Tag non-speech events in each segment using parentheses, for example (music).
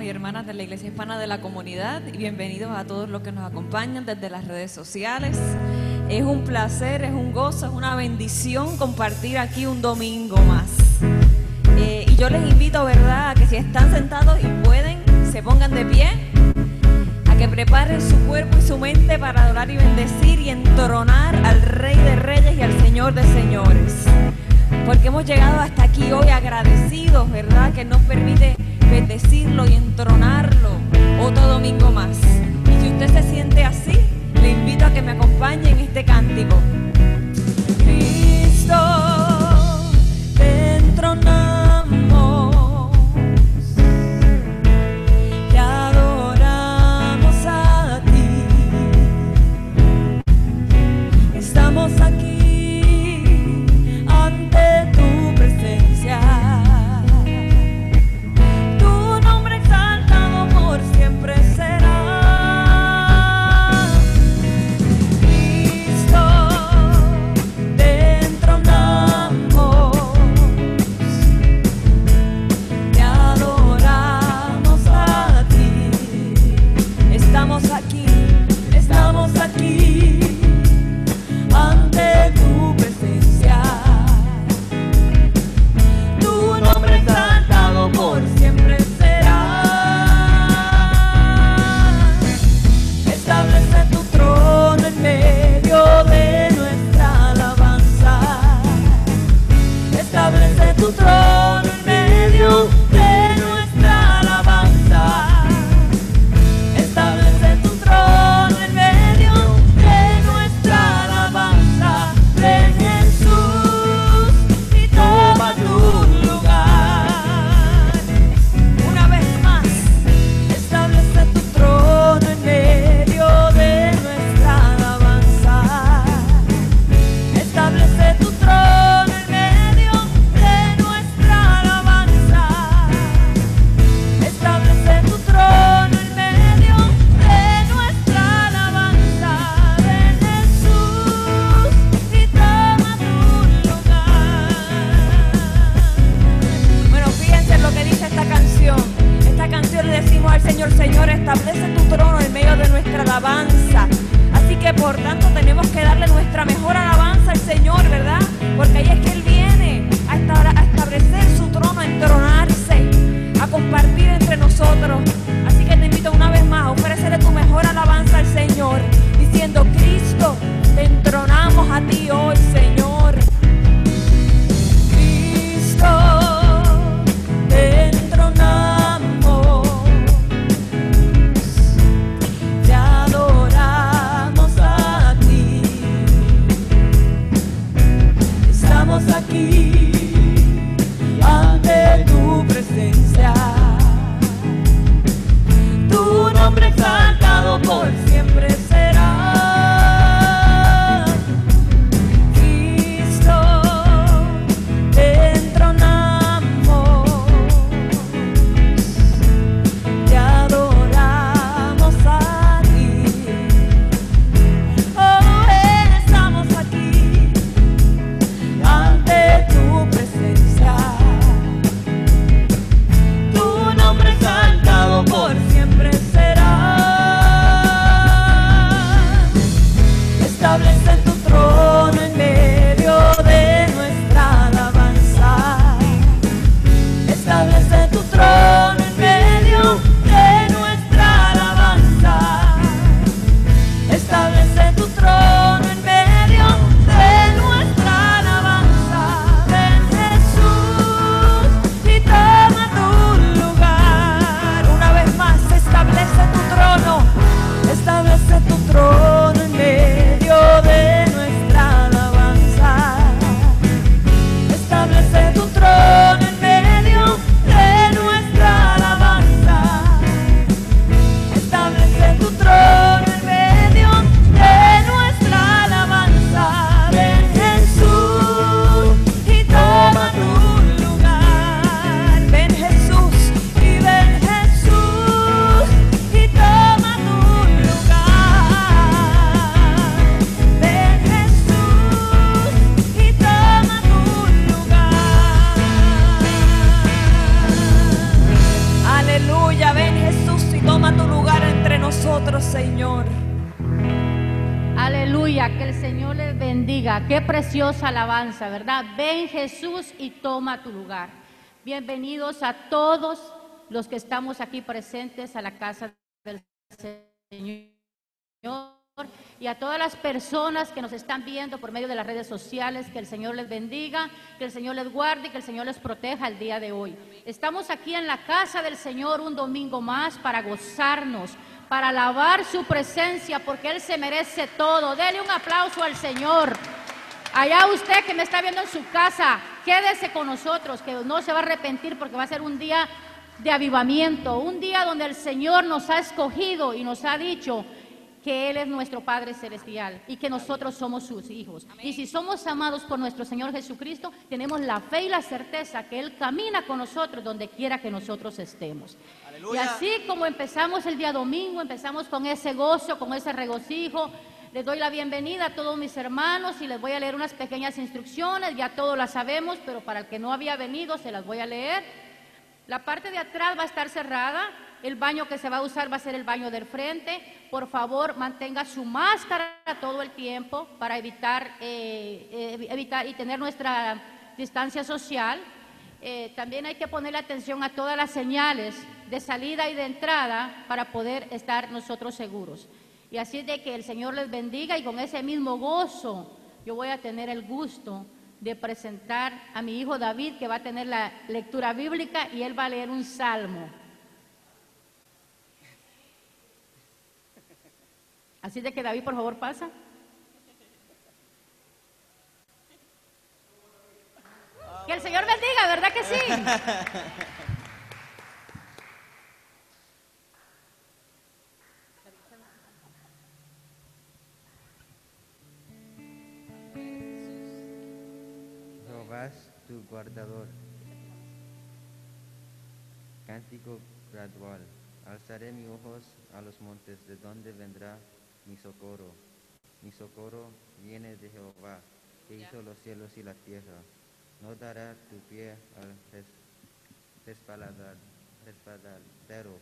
hermanos y hermanas de la Iglesia Hispana de la Comunidad y bienvenidos a todos los que nos acompañan desde las redes sociales. Es un placer, es un gozo, es una bendición compartir aquí un domingo más. Eh, y yo les invito, ¿verdad?, a que si están sentados y pueden, se pongan de pie, a que preparen su cuerpo y su mente para adorar y bendecir y entronar al Rey de Reyes y al Señor de Señores porque hemos llegado hasta aquí hoy agradecidos, ¿verdad? Que nos permite bendecirlo y entronarlo. Alabanza, ¿verdad? Ven Jesús y toma tu lugar. Bienvenidos a todos los que estamos aquí presentes a la casa del Señor y a todas las personas que nos están viendo por medio de las redes sociales. Que el Señor les bendiga, que el Señor les guarde y que el Señor les proteja el día de hoy. Estamos aquí en la casa del Señor un domingo más para gozarnos, para alabar su presencia, porque Él se merece todo. Dele un aplauso al Señor. Allá usted que me está viendo en su casa, quédese con nosotros, que no se va a arrepentir porque va a ser un día de avivamiento, un día donde el Señor nos ha escogido y nos ha dicho que Él es nuestro Padre Celestial y que nosotros somos sus hijos. Y si somos amados por nuestro Señor Jesucristo, tenemos la fe y la certeza que Él camina con nosotros donde quiera que nosotros estemos. Y así como empezamos el día domingo, empezamos con ese gozo, con ese regocijo. Les doy la bienvenida a todos mis hermanos y les voy a leer unas pequeñas instrucciones, ya todos las sabemos, pero para el que no había venido se las voy a leer. La parte de atrás va a estar cerrada, el baño que se va a usar va a ser el baño del frente. Por favor, mantenga su máscara todo el tiempo para evitar, eh, eh, evitar y tener nuestra distancia social. Eh, también hay que ponerle atención a todas las señales de salida y de entrada para poder estar nosotros seguros. Y así de que el Señor les bendiga y con ese mismo gozo yo voy a tener el gusto de presentar a mi hijo David que va a tener la lectura bíblica y él va a leer un salmo. Así de que David, por favor, pasa. Que el Señor bendiga, ¿verdad que sí? (laughs) Jehová tu guardador. Cántico gradual. Alzaré mis ojos a los montes, de donde vendrá mi socorro. Mi socorro viene de Jehová, que hizo los cielos y la tierra. No dará tu pie al resbaladero,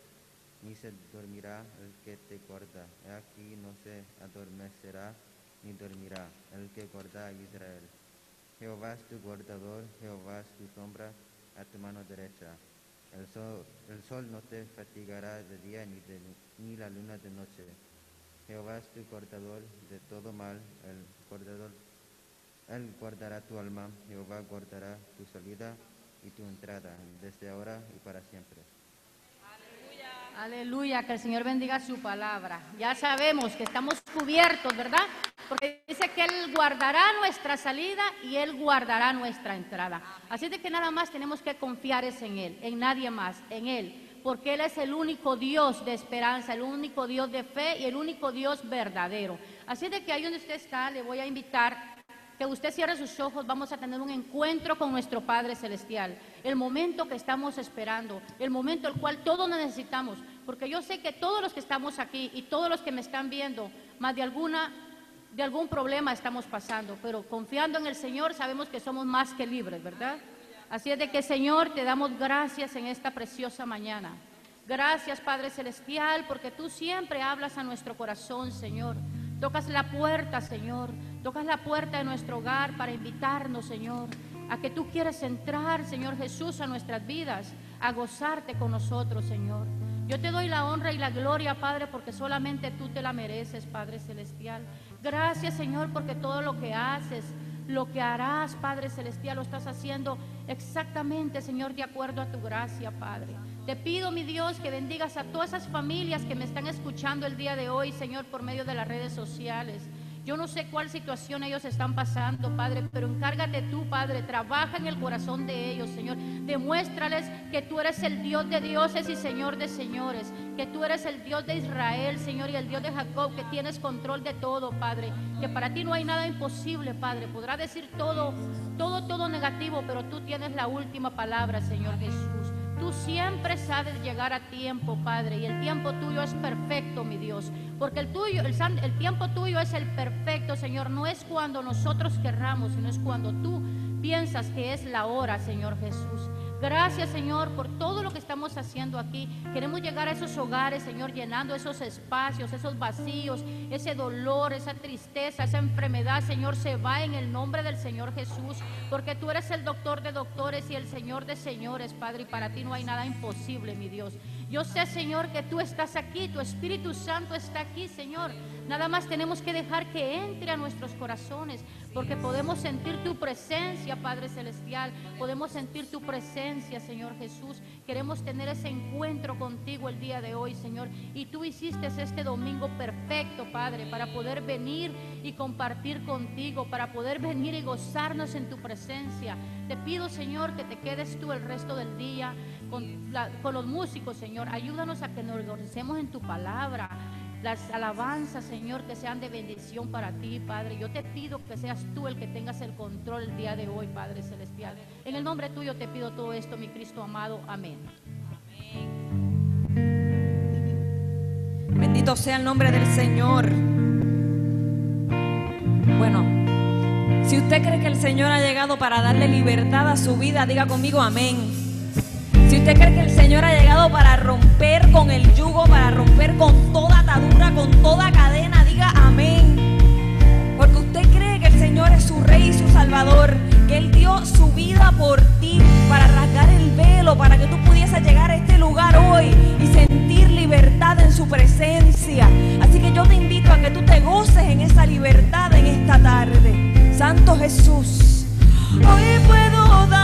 ni se dormirá el que te guarda. He aquí no se adormecerá ni dormirá el que guarda a Israel. Jehová es tu guardador, Jehová es tu sombra a tu mano derecha. El sol, el sol no te fatigará de día ni, ni la luna de noche. Jehová es tu guardador de todo mal, el guardador, él guardará tu alma, Jehová guardará tu salida y tu entrada, desde ahora y para siempre. Aleluya, que el Señor bendiga su palabra. Ya sabemos que estamos cubiertos, ¿verdad? Porque dice que Él guardará nuestra salida y Él guardará nuestra entrada. Así de que nada más tenemos que confiar en Él, en nadie más, en Él. Porque Él es el único Dios de esperanza, el único Dios de fe y el único Dios verdadero. Así de que ahí donde usted está, le voy a invitar que usted cierre sus ojos, vamos a tener un encuentro con nuestro Padre Celestial. El momento que estamos esperando, el momento el cual todos necesitamos, porque yo sé que todos los que estamos aquí y todos los que me están viendo, más de alguna de algún problema estamos pasando, pero confiando en el Señor sabemos que somos más que libres, ¿verdad? Así es de que Señor, te damos gracias en esta preciosa mañana. Gracias Padre Celestial, porque tú siempre hablas a nuestro corazón, Señor. Tocas la puerta, Señor. Tocas la puerta de nuestro hogar para invitarnos, Señor, a que tú quieres entrar, Señor Jesús, a nuestras vidas, a gozarte con nosotros, Señor. Yo te doy la honra y la gloria, Padre, porque solamente tú te la mereces, Padre Celestial. Gracias, Señor, porque todo lo que haces, lo que harás, Padre Celestial, lo estás haciendo exactamente, Señor, de acuerdo a tu gracia, Padre. Te pido, mi Dios, que bendigas a todas esas familias que me están escuchando el día de hoy, Señor, por medio de las redes sociales. Yo no sé cuál situación ellos están pasando, Padre, pero encárgate tú, Padre. Trabaja en el corazón de ellos, Señor. Demuéstrales que tú eres el Dios de dioses y Señor de señores. Que tú eres el Dios de Israel, Señor, y el Dios de Jacob, que tienes control de todo, Padre. Que para ti no hay nada imposible, Padre. Podrá decir todo, todo, todo negativo, pero tú tienes la última palabra, Señor Jesús. Tú siempre sabes llegar a tiempo, Padre, y el tiempo tuyo es perfecto, mi Dios. Porque el tuyo, el, tiempo tuyo es el perfecto, Señor. No es cuando nosotros querramos, sino es cuando tú piensas que es la hora, Señor Jesús. Gracias, Señor, por todo lo que estamos haciendo aquí. Queremos llegar a esos hogares, Señor, llenando esos espacios, esos vacíos, ese dolor, esa tristeza, esa enfermedad, Señor, se va en el nombre del Señor Jesús, porque tú eres el doctor de doctores y el Señor de señores, Padre, y para ti no hay nada imposible, mi Dios. Yo sé, Señor, que tú estás aquí, tu Espíritu Santo está aquí, Señor. Nada más tenemos que dejar que entre a nuestros corazones, porque podemos sentir tu presencia, Padre Celestial. Podemos sentir tu presencia, Señor Jesús. Queremos tener ese encuentro contigo el día de hoy, Señor. Y tú hiciste este domingo perfecto, Padre, para poder venir y compartir contigo, para poder venir y gozarnos en tu presencia. Te pido, Señor, que te quedes tú el resto del día con, los músicos, Señor. Ayúdanos a que nos organicemos en tu palabra. Las alabanzas, Señor, que sean de bendición para ti, Padre. Yo te pido que seas tú el que tengas el control el día de hoy, Padre Celestial. En el nombre tuyo te pido todo esto, mi Cristo amado. Amén. Bendito sea el nombre del Señor. Bueno, si usted cree que el Señor ha llegado para darle libertad a su vida, diga conmigo amén. Si usted cree que el Señor ha llegado para romper con el yugo, para romper con toda atadura, con toda cadena, diga amén. Porque usted cree que el Señor es su Rey y su Salvador, que Él dio su vida por ti para rasgar el velo, para que tú pudieses llegar a este lugar hoy y sentir libertad en su presencia. Así que yo te invito a que tú te goces en esa libertad en esta tarde. Santo Jesús, hoy puedo danzar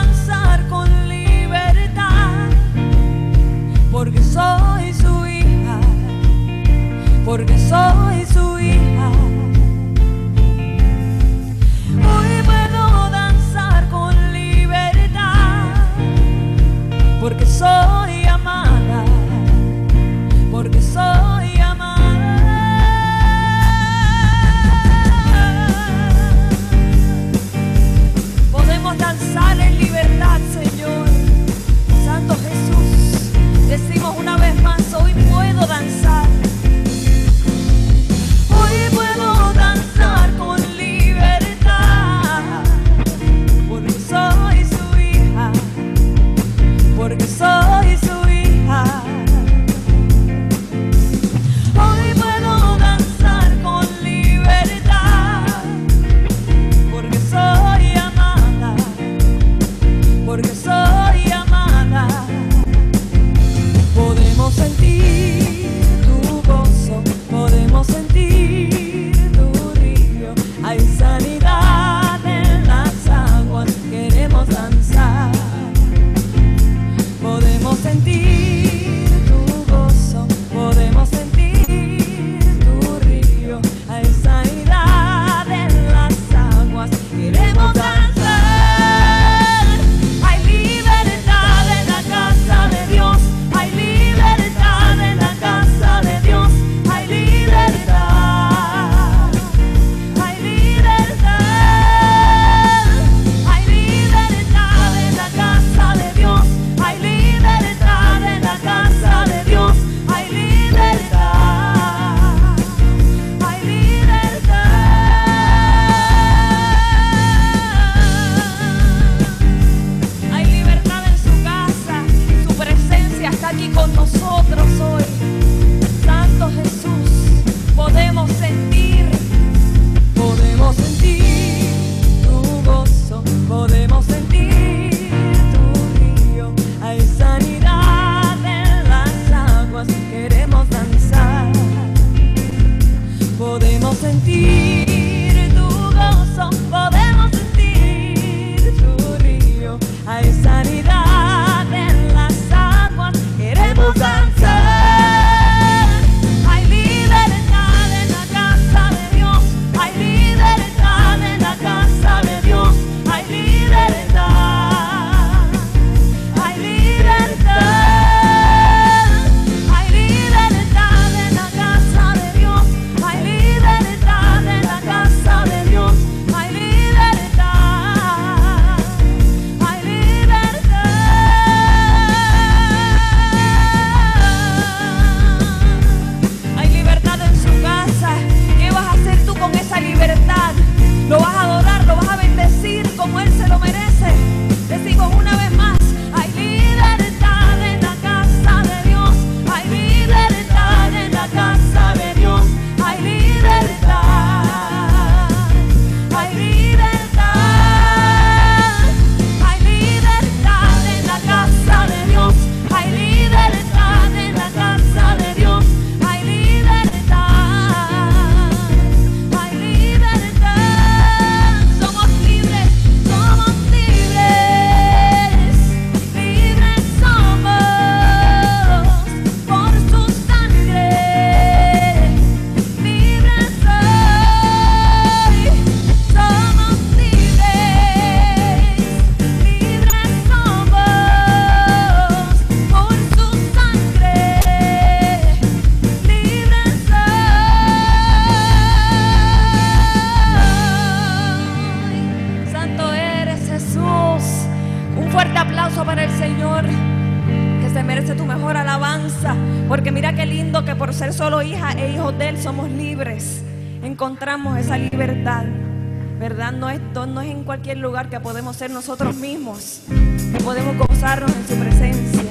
cualquier lugar, que podemos ser nosotros mismos, que podemos gozarnos en su presencia.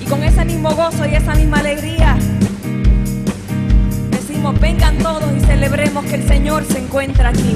Y con ese mismo gozo y esa misma alegría, decimos, vengan todos y celebremos que el Señor se encuentra aquí.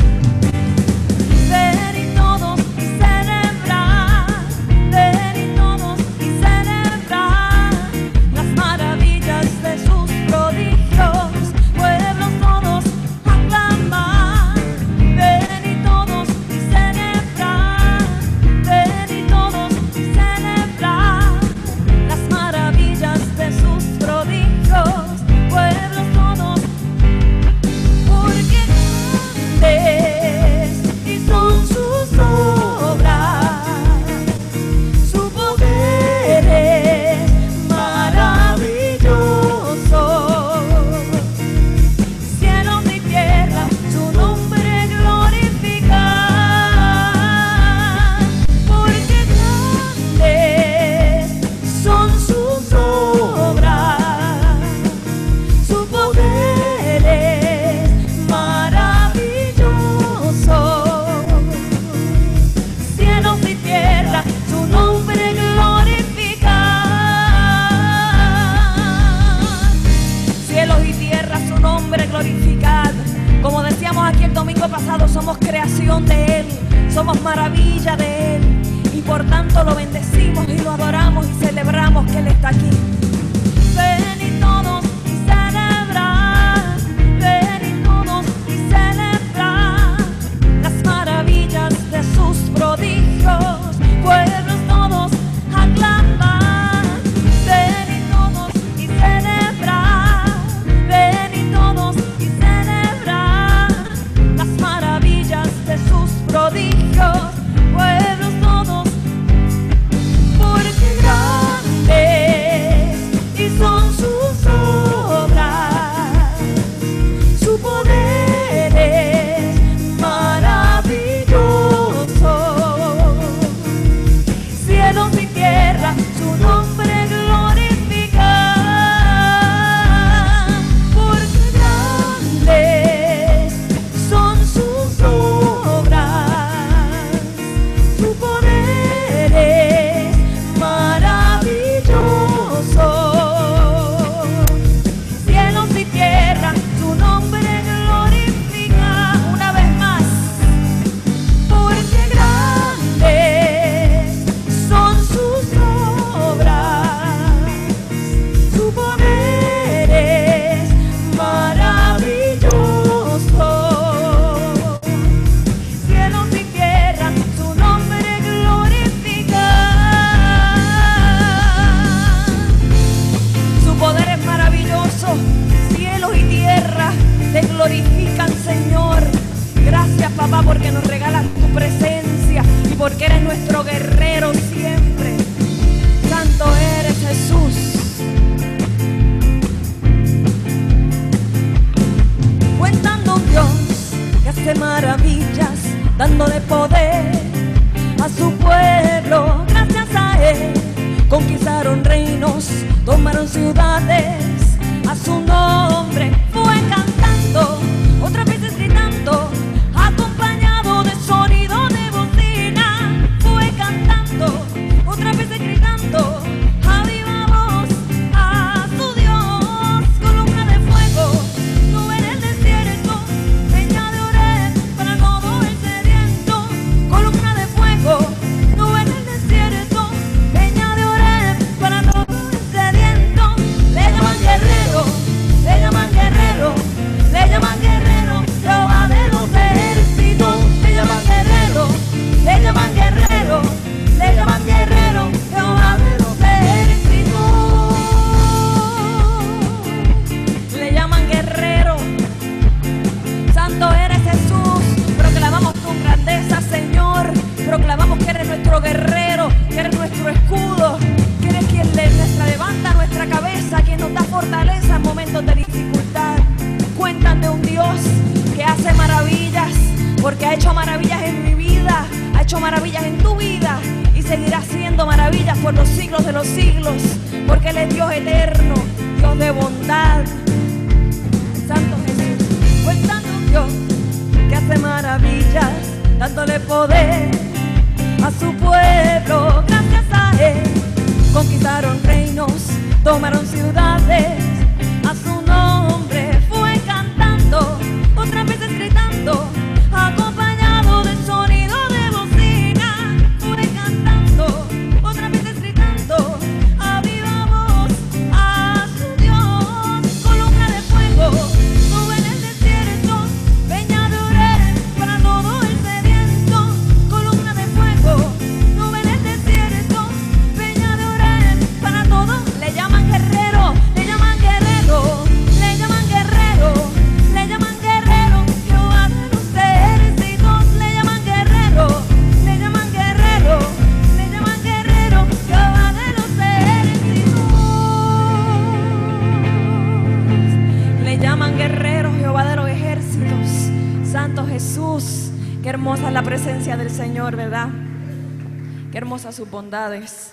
Sus bondades.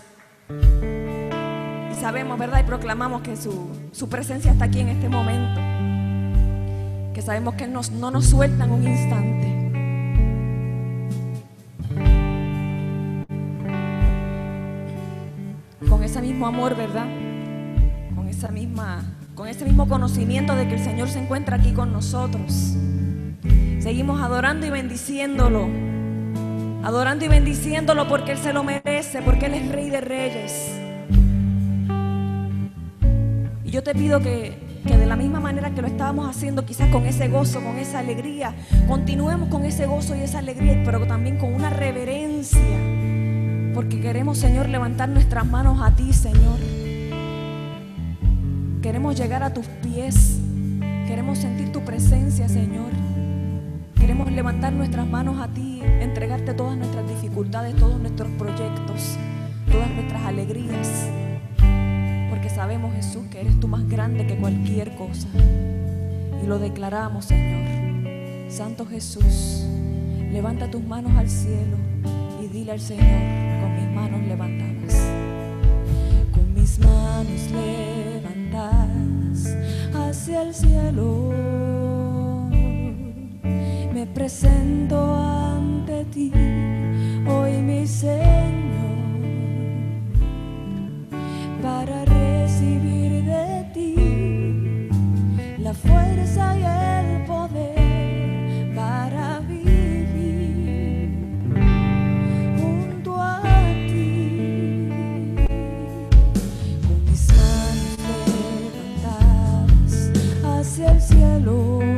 Y sabemos, ¿verdad? Y proclamamos que su, su presencia está aquí en este momento. Que sabemos que nos, no nos sueltan un instante. Con ese mismo amor, ¿verdad? Con esa misma, con ese mismo conocimiento de que el Señor se encuentra aquí con nosotros. Seguimos adorando y bendiciéndolo. Adorando y bendiciéndolo porque Él se lo merece, porque Él es Rey de Reyes. Y yo te pido que, que de la misma manera que lo estábamos haciendo, quizás con ese gozo, con esa alegría, continuemos con ese gozo y esa alegría, pero también con una reverencia. Porque queremos, Señor, levantar nuestras manos a ti, Señor. Queremos llegar a tus pies. Queremos sentir tu presencia, Señor. Queremos levantar nuestras manos a ti, entregarte todas nuestras dificultades, todos nuestros proyectos, todas nuestras alegrías. Porque sabemos, Jesús, que eres tú más grande que cualquier cosa. Y lo declaramos, Señor. Santo Jesús, levanta tus manos al cielo y dile al Señor con mis manos levantadas. Con mis manos levantadas hacia el cielo me presento ante ti, hoy mi Señor, para recibir de ti la fuerza y el poder para vivir junto a ti. Con mis manos levantadas hacia el cielo,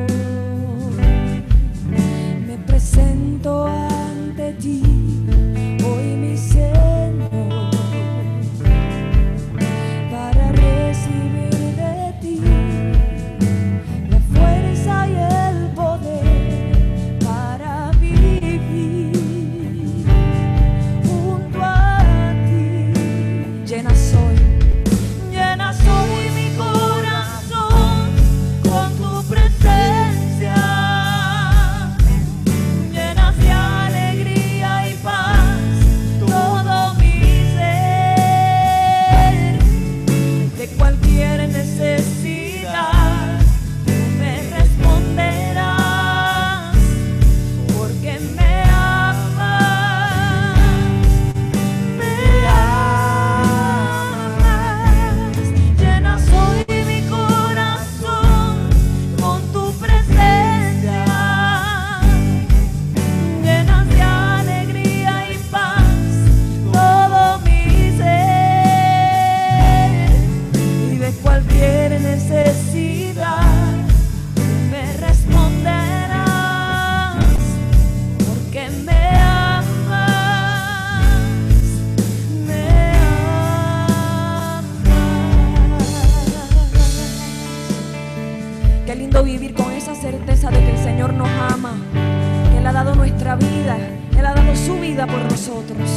por nosotros,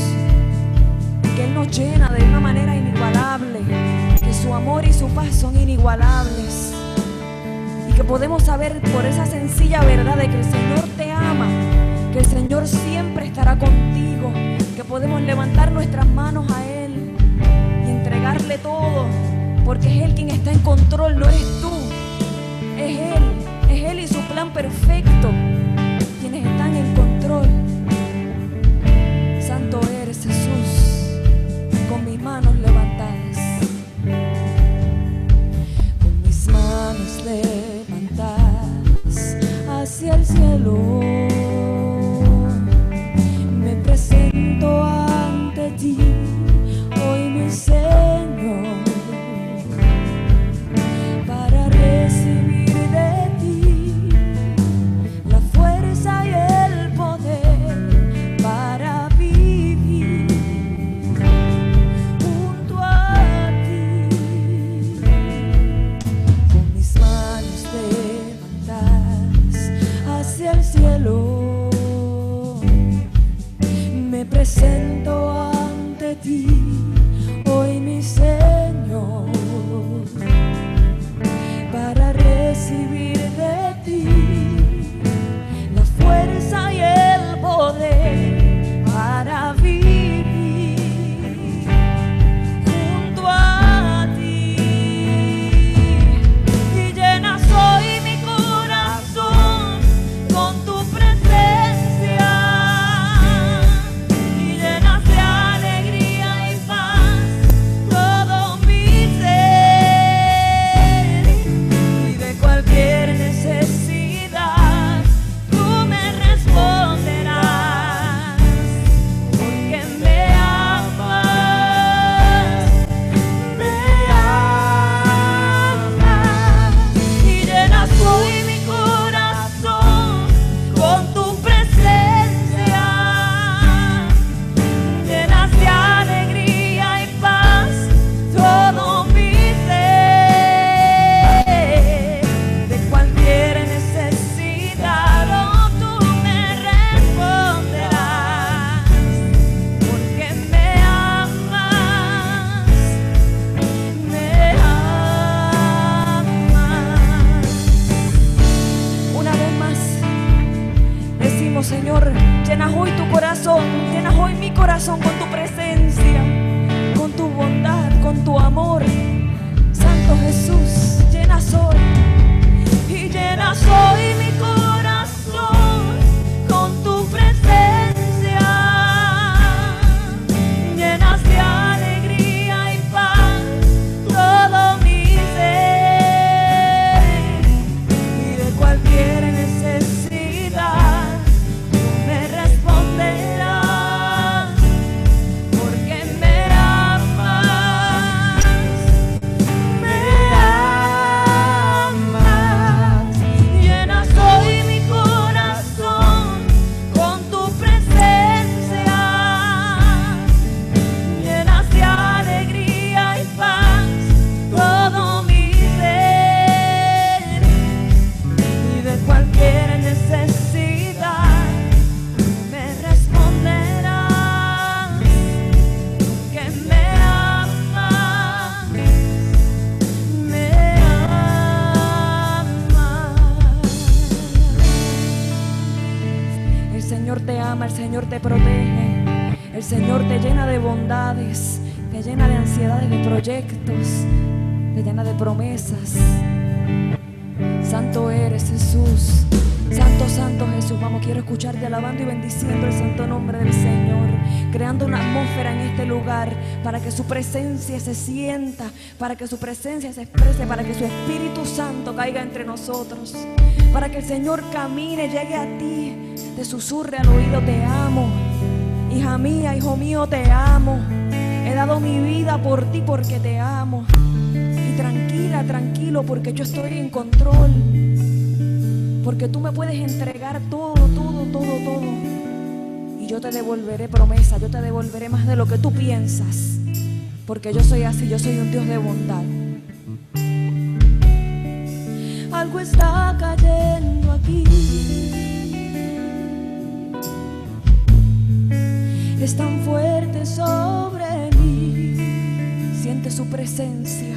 y que Él nos llena de una manera inigualable, que su amor y su paz son inigualables, y que podemos saber por esa sencilla verdad de que el Señor te ama, que el Señor siempre estará contigo, que podemos levantar nuestras manos a Él entregarle todo, porque es Él quien está en control, no eres tú. Es Él, es Él y su plan perfecto, quienes están en control. Manos levantadas. Con mis manos levantadas hacia el cielo. Proyectos, llena de promesas. Santo eres Jesús, Santo, Santo Jesús. Vamos, quiero escucharte alabando y bendiciendo el santo nombre del Señor, creando una atmósfera en este lugar para que su presencia se sienta, para que su presencia se exprese, para que su Espíritu Santo caiga entre nosotros, para que el Señor camine, llegue a ti, te susurre al oído, te amo. Hija mía, hijo mío, te amo. He dado mi vida por ti porque te amo. Y tranquila, tranquilo, porque yo estoy en control. Porque tú me puedes entregar todo, todo, todo, todo. Y yo te devolveré promesa, yo te devolveré más de lo que tú piensas. Porque yo soy así, yo soy un Dios de bondad. Algo está cayendo aquí. Es tan fuerte sobre. Siente su presencia.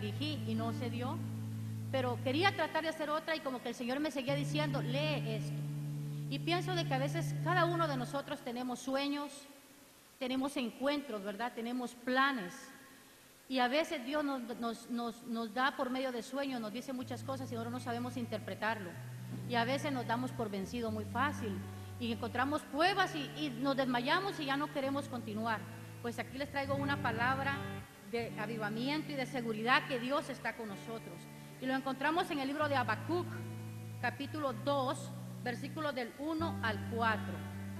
Dirigí y no se dio. Pero quería tratar de hacer otra y como que el Señor me seguía diciendo, lee esto. Y pienso de que a veces cada uno de nosotros tenemos sueños, tenemos encuentros, ¿verdad? Tenemos planes. Y a veces Dios nos, nos- nos- nos da por medio de sueños, nos dice muchas cosas y nosotros no sabemos interpretarlo. Y a veces nos damos por vencido muy fácil y encontramos pruebas y, y nos desmayamos y ya no queremos continuar. Pues aquí les traigo una palabra de avivamiento y de seguridad que Dios está con nosotros. Y lo encontramos en el libro de Habacuc, capítulo 2, versículos del 1 al 4.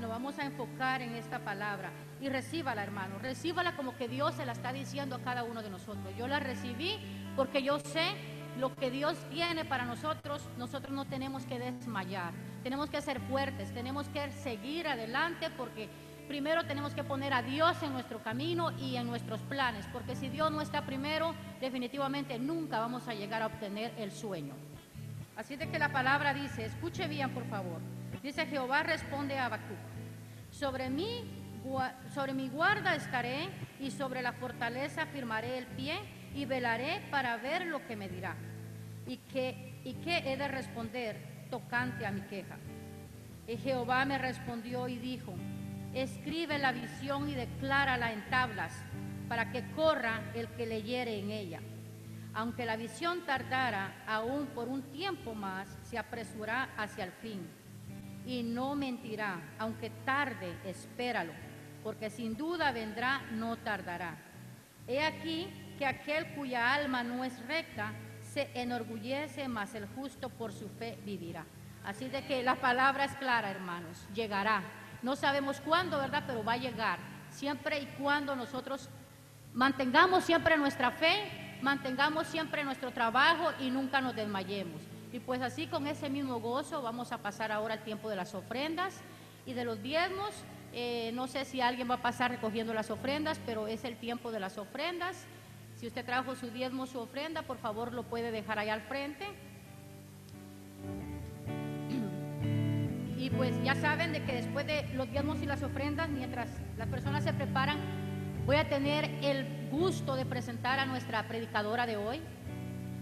Nos vamos a enfocar en esta palabra y recíbala, hermano. Recíbala como que Dios se la está diciendo a cada uno de nosotros. Yo la recibí porque yo sé lo que Dios tiene para nosotros. Nosotros no tenemos que desmayar. Tenemos que ser fuertes. Tenemos que seguir adelante porque primero tenemos que poner a Dios en nuestro camino y en nuestros planes. Porque si Dios no está primero, definitivamente nunca vamos a llegar a obtener el sueño. Así de que la palabra dice, escuche bien por favor. Dice Jehová responde a Habacuc, sobre mí, sobre mi guarda estaré y sobre la fortaleza firmaré el pie y velaré para ver lo que me dirá. ¿Y qué, y qué he de responder tocante a mi queja? Y Jehová me respondió y dijo, escribe la visión y declárala en tablas, para que corra el que leyere en ella. Aunque la visión tardara aún por un tiempo más, se apresurará hacia el fin. Y no mentirá, aunque tarde, espéralo, porque sin duda vendrá, no tardará. He aquí que aquel cuya alma no es recta se enorgullece, mas el justo por su fe vivirá. Así de que la palabra es clara, hermanos, llegará. No sabemos cuándo, ¿verdad? Pero va a llegar. Siempre y cuando nosotros mantengamos siempre nuestra fe, mantengamos siempre nuestro trabajo y nunca nos desmayemos. Y pues así con ese mismo gozo vamos a pasar ahora al tiempo de las ofrendas y de los diezmos. Eh, no sé si alguien va a pasar recogiendo las ofrendas, pero es el tiempo de las ofrendas. Si usted trajo su diezmo, su ofrenda, por favor lo puede dejar allá al frente. Y pues ya saben de que después de los diezmos y las ofrendas, mientras las personas se preparan, voy a tener el gusto de presentar a nuestra predicadora de hoy.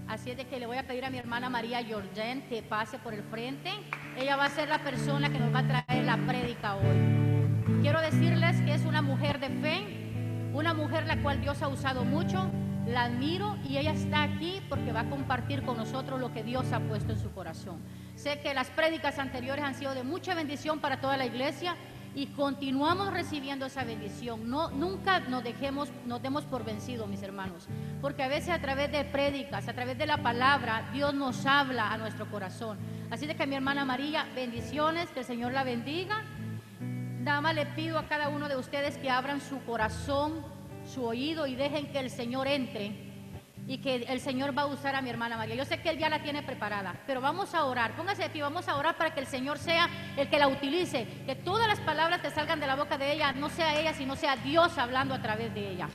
Así es de que le voy a pedir a mi hermana María Jordan que pase por el frente. Ella va a ser la persona que nos va a traer la prédica hoy. Quiero decirles que es una mujer de fe, una mujer la cual Dios ha usado mucho. La admiro y ella está aquí porque va a compartir con nosotros lo que Dios ha puesto en su corazón. Sé que las prédicas anteriores han sido de mucha bendición para toda la iglesia y continuamos recibiendo esa bendición. No, nunca nos dejemos, nos demos por vencidos, mis hermanos, porque a veces a través de prédicas, a través de la palabra, Dios nos habla a nuestro corazón. Así de que mi hermana María, bendiciones, que el Señor la bendiga. Nada más le pido a cada uno de ustedes que abran su corazón, su oído y dejen que el Señor entre y que el Señor va a usar a mi hermana María. Yo sé que Él ya la tiene preparada, pero vamos a orar. Póngase de pie, vamos a orar para que el Señor sea el que la utilice, que todas las palabras que salgan de la boca de ella no sea ella, sino sea Dios hablando a través de ella.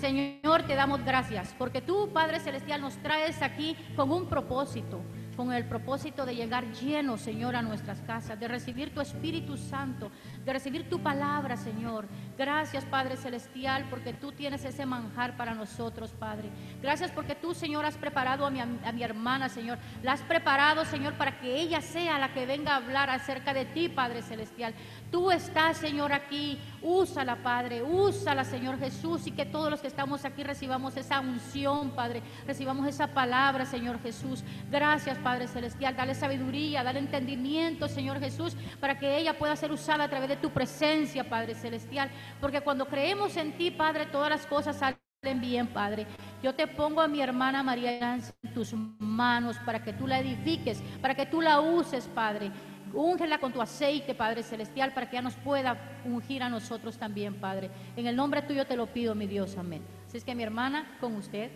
Señor, te damos gracias, porque tú, Padre Celestial, nos traes aquí con un propósito con el propósito de llegar lleno, Señor, a nuestras casas, de recibir tu Espíritu Santo, de recibir tu palabra, Señor. Gracias, Padre Celestial, porque tú tienes ese manjar para nosotros, Padre. Gracias porque tú, Señor, has preparado a mi, a mi hermana, Señor. La has preparado, Señor, para que ella sea la que venga a hablar acerca de ti, Padre Celestial. Tú estás, Señor, aquí. Úsala, Padre. Úsala, Señor Jesús. Y que todos los que estamos aquí recibamos esa unción, Padre. Recibamos esa palabra, Señor Jesús. Gracias, Padre Celestial. Dale sabiduría, dale entendimiento, Señor Jesús, para que ella pueda ser usada a través de tu presencia, Padre Celestial. Porque cuando creemos en ti, Padre, todas las cosas salen bien, Padre. Yo te pongo a mi hermana María en tus manos para que tú la edifiques, para que tú la uses, Padre. Úngela con tu aceite, Padre Celestial, para que ella nos pueda ungir a nosotros también, Padre. En el nombre tuyo te lo pido, mi Dios, amén. Así es que mi hermana, con usted.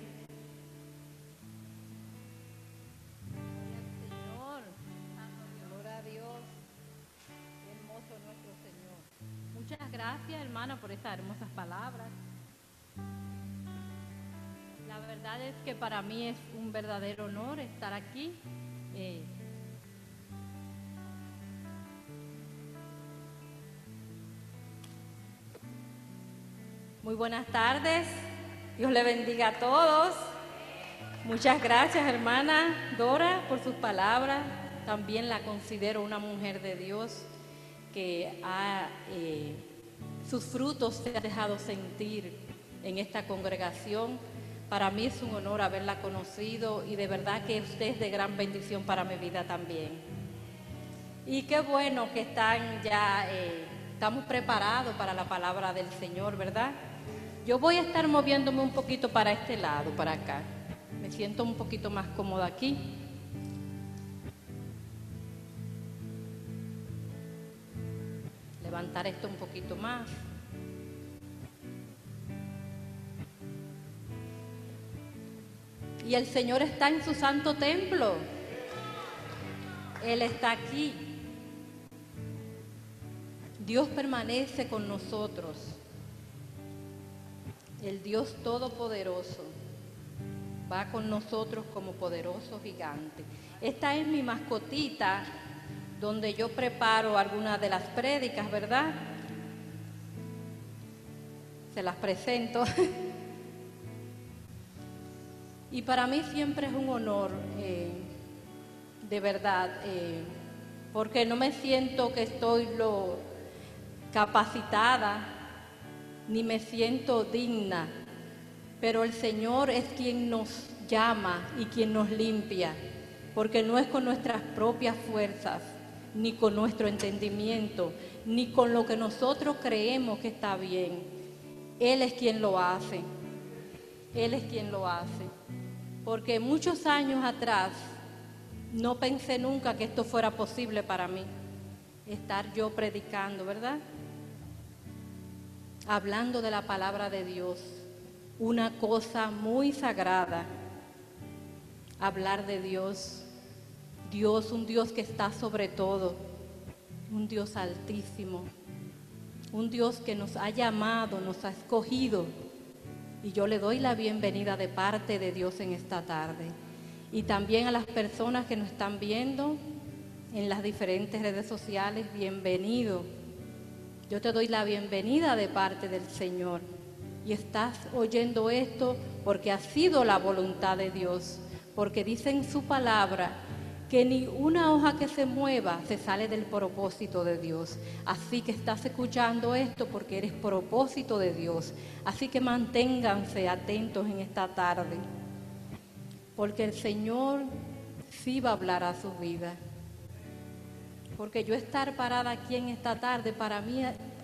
Por esas hermosas palabras. La verdad es que para mí es un verdadero honor estar aquí. Eh, Muy buenas tardes. Dios le bendiga a todos. Muchas gracias, hermana Dora, por sus palabras. También la considero una mujer de Dios que ha, eh, sus frutos se ha dejado sentir en esta congregación. Para mí es un honor haberla conocido y de verdad que usted es de gran bendición para mi vida también. Y qué bueno que están ya, eh, estamos preparados para la palabra del Señor, ¿verdad? Yo voy a estar moviéndome un poquito para este lado, para acá. Me siento un poquito más cómoda aquí. Levantar esto un poquito más. Y el Señor está en su santo templo. Él está aquí. Dios permanece con nosotros. El Dios Todopoderoso va con nosotros como poderoso gigante. Esta es mi mascotita donde yo preparo algunas de las prédicas, ¿verdad? Se las presento. (laughs) y para mí siempre es un honor, eh, de verdad, eh, porque no me siento que estoy lo capacitada ni me siento digna, pero el Señor es quien nos llama y quien nos limpia, porque no es con nuestras propias fuerzas, ni con nuestro entendimiento, ni con lo que nosotros creemos que está bien. Él es quien lo hace. Él es quien lo hace. Porque muchos años atrás no pensé nunca que esto fuera posible para mí, estar yo predicando, ¿verdad? Hablando de la palabra de Dios, una cosa muy sagrada, hablar de Dios, Dios, un Dios que está sobre todo, un Dios altísimo, un Dios que nos ha llamado, nos ha escogido. Y yo le doy la bienvenida de parte de Dios en esta tarde. Y también a las personas que nos están viendo en las diferentes redes sociales, bienvenido. Yo te doy la bienvenida de parte del Señor. Y estás oyendo esto porque ha sido la voluntad de Dios. Porque dice en su palabra que ni una hoja que se mueva se sale del propósito de Dios. Así que estás escuchando esto porque eres propósito de Dios. Así que manténganse atentos en esta tarde. Porque el Señor sí va a hablar a su vida. Porque yo estar parada aquí en esta tarde, para mí,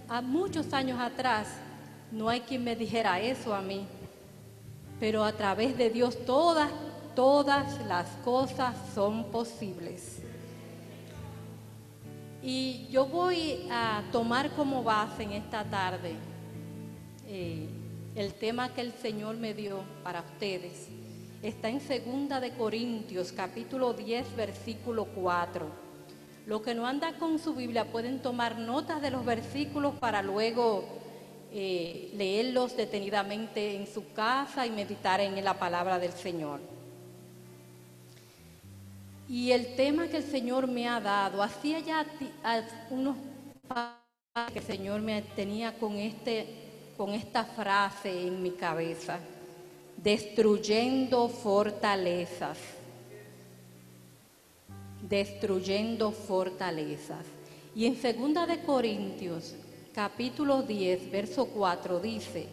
a muchos años atrás, no hay quien me dijera eso a mí. Pero a través de Dios todas, todas las cosas son posibles. Y yo voy a tomar como base en esta tarde eh, el tema que el Señor me dio para ustedes. Está en Segunda de Corintios, capítulo 10, versículo 4. Los que no andan con su Biblia pueden tomar notas de los versículos para luego eh, leerlos detenidamente en su casa y meditar en la palabra del Señor. Y el tema que el Señor me ha dado, hacía ya unos pasos que el Señor me tenía con, este, con esta frase en mi cabeza, destruyendo fortalezas, destruyendo fortalezas. Y en segunda de Corintios, capítulo 10, verso 4 dice,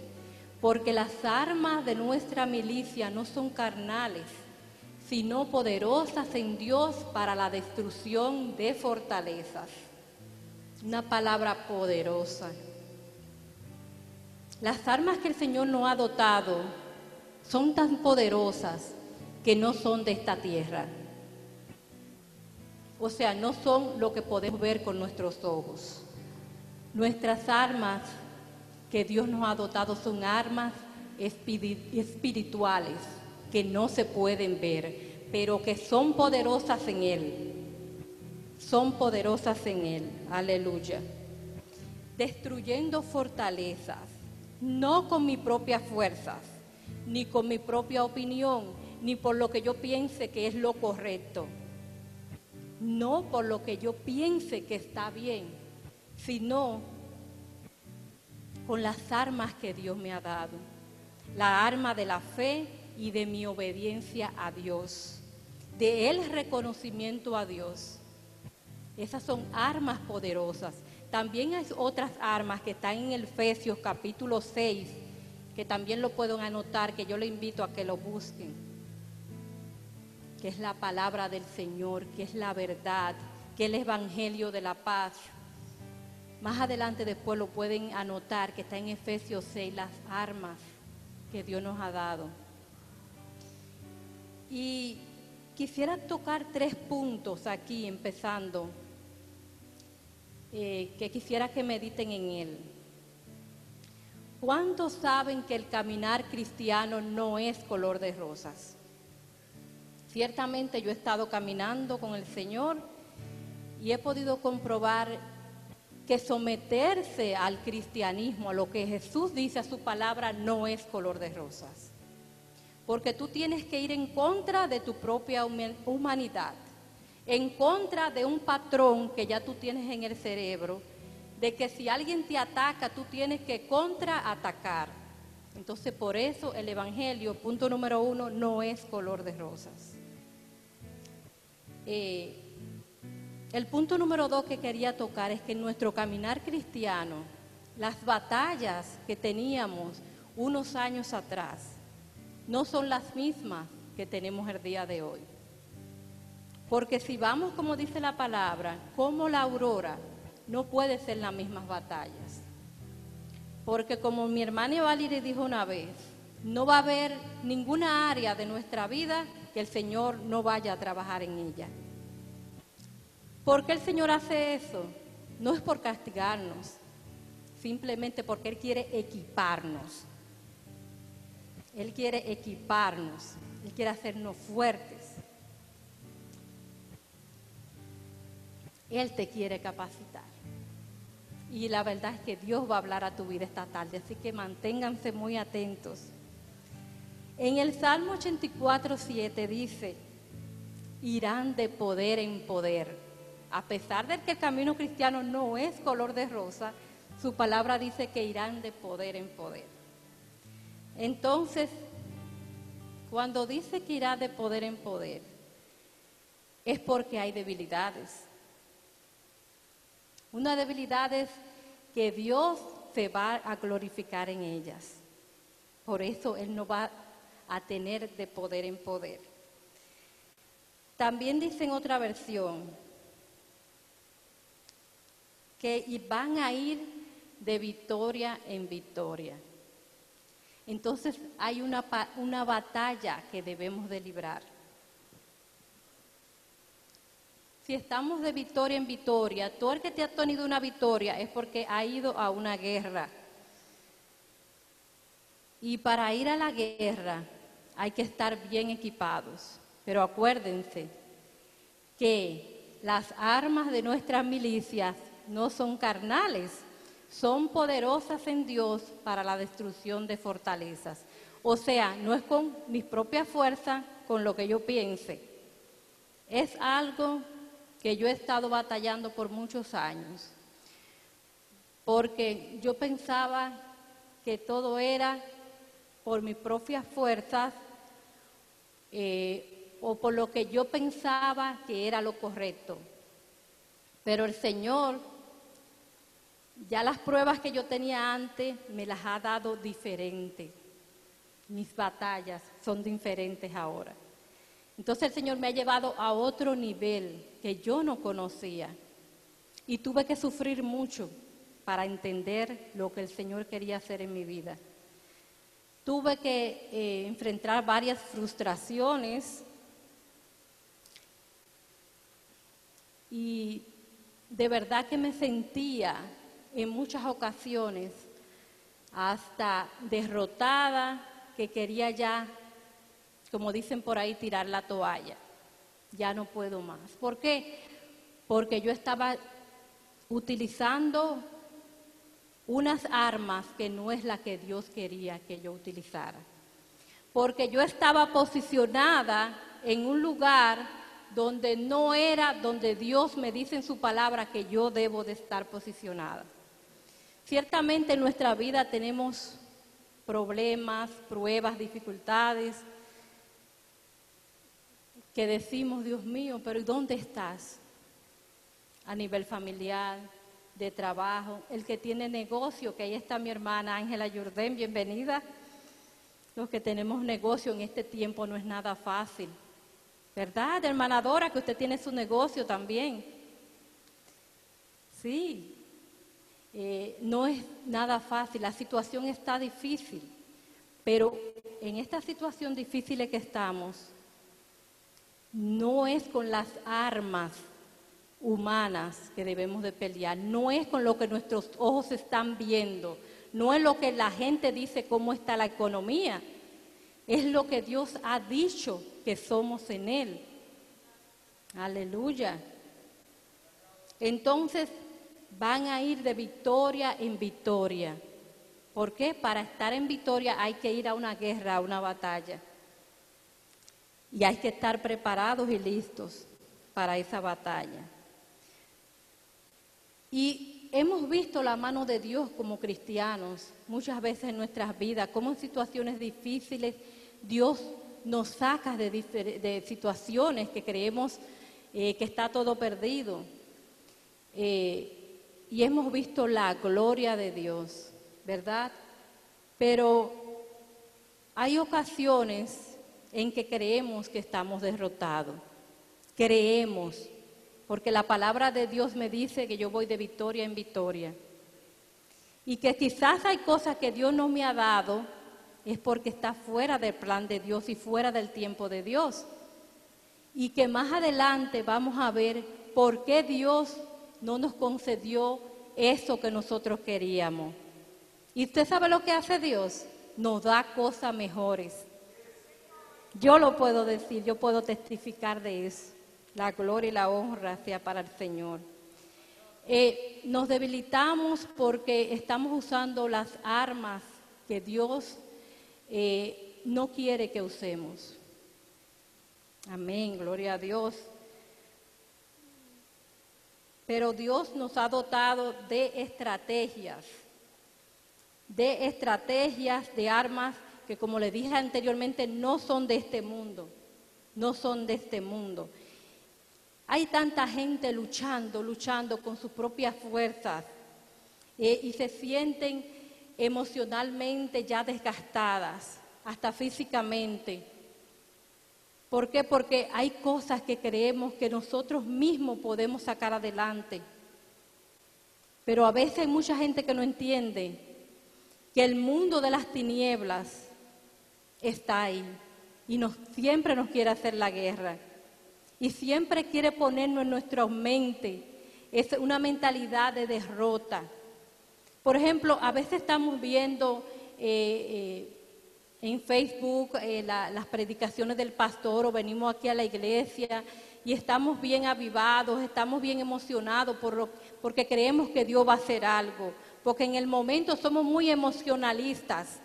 porque las armas de nuestra milicia no son carnales, sino poderosas en Dios para la destrucción de fortalezas. Una palabra poderosa. Las armas que el Señor nos ha dotado son tan poderosas que no son de esta tierra. O sea, no son lo que podemos ver con nuestros ojos. Nuestras armas que Dios nos ha dotado son armas espiri- espirituales que no se pueden ver, pero que son poderosas en Él. Son poderosas en Él. Aleluya. Destruyendo fortalezas, no con mis propias fuerzas, ni con mi propia opinión, ni por lo que yo piense que es lo correcto. No por lo que yo piense que está bien, sino con las armas que Dios me ha dado. La arma de la fe y de mi obediencia a Dios. De el reconocimiento a Dios. Esas son armas poderosas. También hay otras armas que están en Efesios capítulo 6, que también lo pueden anotar, que yo le invito a que lo busquen. Que es la palabra del Señor, que es la verdad, que es el Evangelio de la paz. Más adelante después lo pueden anotar, que está en Efesios 6, las armas que Dios nos ha dado. Y quisiera tocar tres puntos aquí, empezando, eh, que quisiera que mediten en él. ¿Cuántos saben que el caminar cristiano no es color de rosas? Ciertamente yo he estado caminando con el Señor y he podido comprobar que someterse al cristianismo, a lo que Jesús dice a su palabra, no es color de rosas. Porque tú tienes que ir en contra de tu propia huma- humanidad, en contra de un patrón que ya tú tienes en el cerebro, de que si alguien te ataca, tú tienes que contraatacar. Entonces, por eso el Evangelio, punto número uno, no es color de rosas. Eh, el punto número dos que quería tocar es que en nuestro caminar cristiano, las batallas que teníamos unos años atrás no son las mismas que tenemos el día de hoy. Porque si vamos, como dice la palabra, como la aurora, no puede ser las mismas batallas. Porque como mi hermana Valerie dijo una vez, no va a haber ninguna área de nuestra vida que el Señor no vaya a trabajar en ella. ¿Por qué el Señor hace eso? No es por castigarnos, simplemente porque Él quiere equiparnos. Él quiere equiparnos, Él quiere hacernos fuertes. Él te quiere capacitar. Y la verdad es que Dios va a hablar a tu vida esta tarde, así que manténganse muy atentos. En el Salmo 84, 7 dice, irán de poder en poder. A pesar de que el camino cristiano no es color de rosa, su palabra dice que irán de poder en poder. Entonces, cuando dice que irá de poder en poder, es porque hay debilidades. Una debilidad es que Dios se va a glorificar en ellas. Por eso Él no va a tener de poder en poder. También dice en otra versión que van a ir de victoria en victoria. Entonces hay una, una batalla que debemos de librar. Si estamos de victoria en victoria, todo el que te ha tenido una victoria es porque ha ido a una guerra. Y para ir a la guerra hay que estar bien equipados. Pero acuérdense que las armas de nuestras milicias no son carnales, son poderosas en Dios para la destrucción de fortalezas. O sea, no es con mis propias fuerzas, con lo que yo piense. Es algo que yo he estado batallando por muchos años, porque yo pensaba que todo era por mis propias fuerzas eh, o por lo que yo pensaba que era lo correcto. Pero el Señor, ya las pruebas que yo tenía antes, me las ha dado diferentes. Mis batallas son diferentes ahora. Entonces el Señor me ha llevado a otro nivel que yo no conocía. Y tuve que sufrir mucho para entender lo que el Señor quería hacer en mi vida. Tuve que eh, enfrentar varias frustraciones y de verdad que me sentía en muchas ocasiones hasta derrotada, que quería ya, como dicen por ahí, tirar la toalla. Ya no puedo más. ¿Por qué? Porque yo estaba utilizando unas armas que no es la que Dios quería que yo utilizara. Porque yo estaba posicionada en un lugar donde no era donde Dios me dice en su palabra que yo debo de estar posicionada. Ciertamente en nuestra vida tenemos problemas, pruebas, dificultades, que decimos, Dios mío, pero ¿y dónde estás? A nivel familiar, de trabajo, el que tiene negocio, que ahí está mi hermana Ángela Yurdén, bienvenida. Los que tenemos negocio en este tiempo no es nada fácil, ¿verdad, hermana Dora, que usted tiene su negocio también? Sí, eh, no es nada fácil, la situación está difícil, pero en esta situación difícil que estamos, no es con las armas humanas que debemos de pelear, no es con lo que nuestros ojos están viendo, no es lo que la gente dice cómo está la economía, es lo que Dios ha dicho que somos en Él. Aleluya. Entonces van a ir de victoria en victoria. ¿Por qué? Para estar en victoria hay que ir a una guerra, a una batalla. Y hay que estar preparados y listos para esa batalla. Y hemos visto la mano de Dios como cristianos muchas veces en nuestras vidas, como en situaciones difíciles Dios nos saca de situaciones que creemos eh, que está todo perdido. Eh, y hemos visto la gloria de Dios, ¿verdad? Pero hay ocasiones en que creemos que estamos derrotados. Creemos, porque la palabra de Dios me dice que yo voy de victoria en victoria. Y que quizás hay cosas que Dios no me ha dado es porque está fuera del plan de Dios y fuera del tiempo de Dios. Y que más adelante vamos a ver por qué Dios no nos concedió eso que nosotros queríamos. ¿Y usted sabe lo que hace Dios? Nos da cosas mejores. Yo lo puedo decir, yo puedo testificar de eso. La gloria y la honra sea para el Señor. Eh, nos debilitamos porque estamos usando las armas que Dios eh, no quiere que usemos. Amén, gloria a Dios. Pero Dios nos ha dotado de estrategias, de estrategias, de armas que como le dije anteriormente no son de este mundo, no son de este mundo. Hay tanta gente luchando, luchando con sus propias fuerzas eh, y se sienten emocionalmente ya desgastadas, hasta físicamente. ¿Por qué? Porque hay cosas que creemos que nosotros mismos podemos sacar adelante. Pero a veces hay mucha gente que no entiende que el mundo de las tinieblas está ahí y nos, siempre nos quiere hacer la guerra y siempre quiere ponernos en nuestra mente una mentalidad de derrota. Por ejemplo, a veces estamos viendo eh, eh, en Facebook eh, la- las predicaciones del pastor o venimos aquí a la iglesia y estamos bien avivados, estamos bien emocionados por lo- porque creemos que Dios va a hacer algo, porque en el momento somos muy emocionalistas,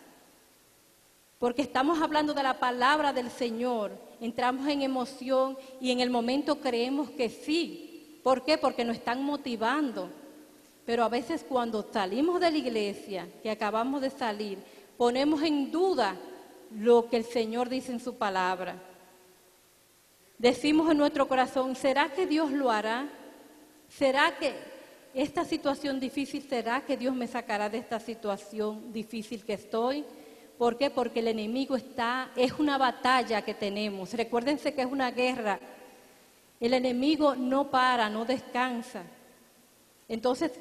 porque estamos hablando de la palabra del Señor, entramos en emoción y en el momento creemos que sí. ¿Por qué? Porque nos están motivando. Pero a veces cuando salimos de la iglesia, que acabamos de salir, ponemos en duda lo que el Señor dice en su palabra. Decimos en nuestro corazón, ¿será que Dios lo hará? ¿Será que esta situación difícil, será que Dios me sacará de esta situación difícil que estoy? ¿Por qué? Porque el enemigo está, es una batalla que tenemos. Recuérdense que es una guerra. El enemigo no para, no descansa. Entonces,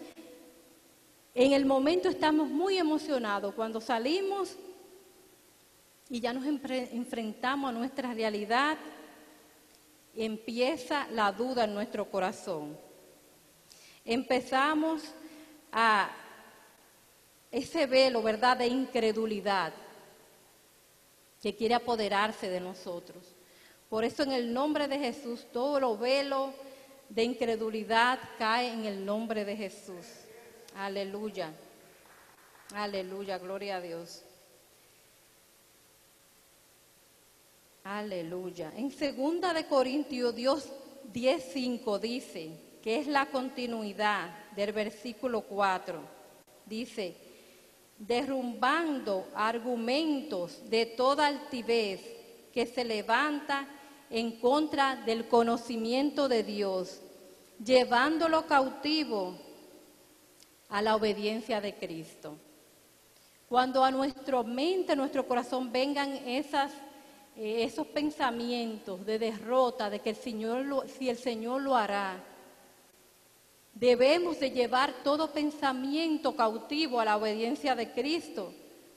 en el momento estamos muy emocionados. Cuando salimos y ya nos enfrentamos a nuestra realidad, empieza la duda en nuestro corazón. Empezamos a ese velo, ¿verdad?, de incredulidad que quiere apoderarse de nosotros. Por eso en el nombre de Jesús, todo lo velo de incredulidad cae en el nombre de Jesús. Aleluya. Aleluya, gloria a Dios. Aleluya. En segunda de Corintios Dios 10:5 dice, que es la continuidad del versículo 4. Dice, derrumbando argumentos de toda altivez que se levanta en contra del conocimiento de Dios, llevándolo cautivo a la obediencia de Cristo. Cuando a nuestra mente, a nuestro corazón vengan esas, eh, esos pensamientos de derrota, de que el Señor lo- si el Señor lo hará, debemos de llevar todo pensamiento cautivo a la obediencia de Cristo.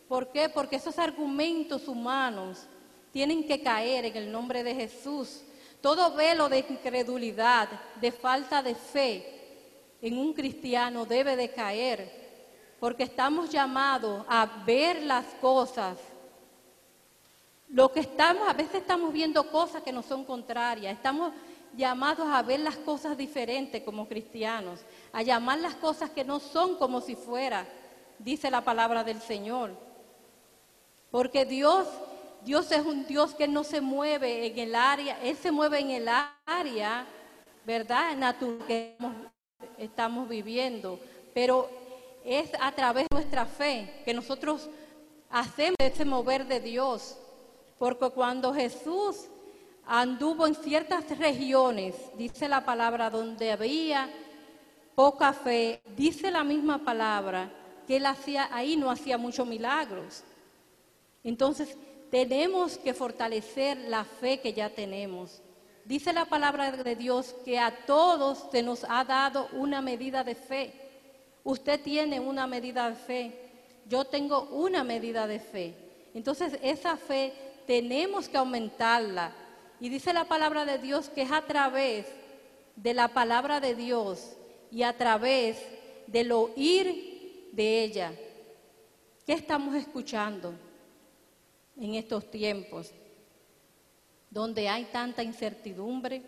¿Por qué? Porque esos argumentos humanos tienen que caer en el nombre de Jesús. Todo velo de incredulidad, de falta de fe en un cristiano debe de caer, porque estamos llamados a ver las cosas. Lo que estamos, a veces estamos viendo cosas que no son contrarias, estamos llamados a ver las cosas diferentes como cristianos, a llamar las cosas que no son como si fuera, dice la palabra del Señor. Porque Dios, Dios es un Dios que no se mueve en el área, Él se mueve en el área, ¿verdad? Natural que estamos viviendo. Pero es a través de nuestra fe que nosotros hacemos ese mover de Dios. Porque cuando Jesús anduvo en ciertas regiones, dice la palabra, donde había poca fe, dice la misma palabra que él hacía, ahí no hacía muchos milagros. Entonces, tenemos que fortalecer la fe que ya tenemos. Dice la palabra de Dios que a todos se nos ha dado una medida de fe. Usted tiene una medida de fe. Yo tengo una medida de fe. Entonces esa fe tenemos que aumentarla. Y dice la palabra de Dios que es a través de la palabra de Dios y a través del oír de ella. ¿Qué estamos escuchando en estos tiempos? Donde hay tanta incertidumbre,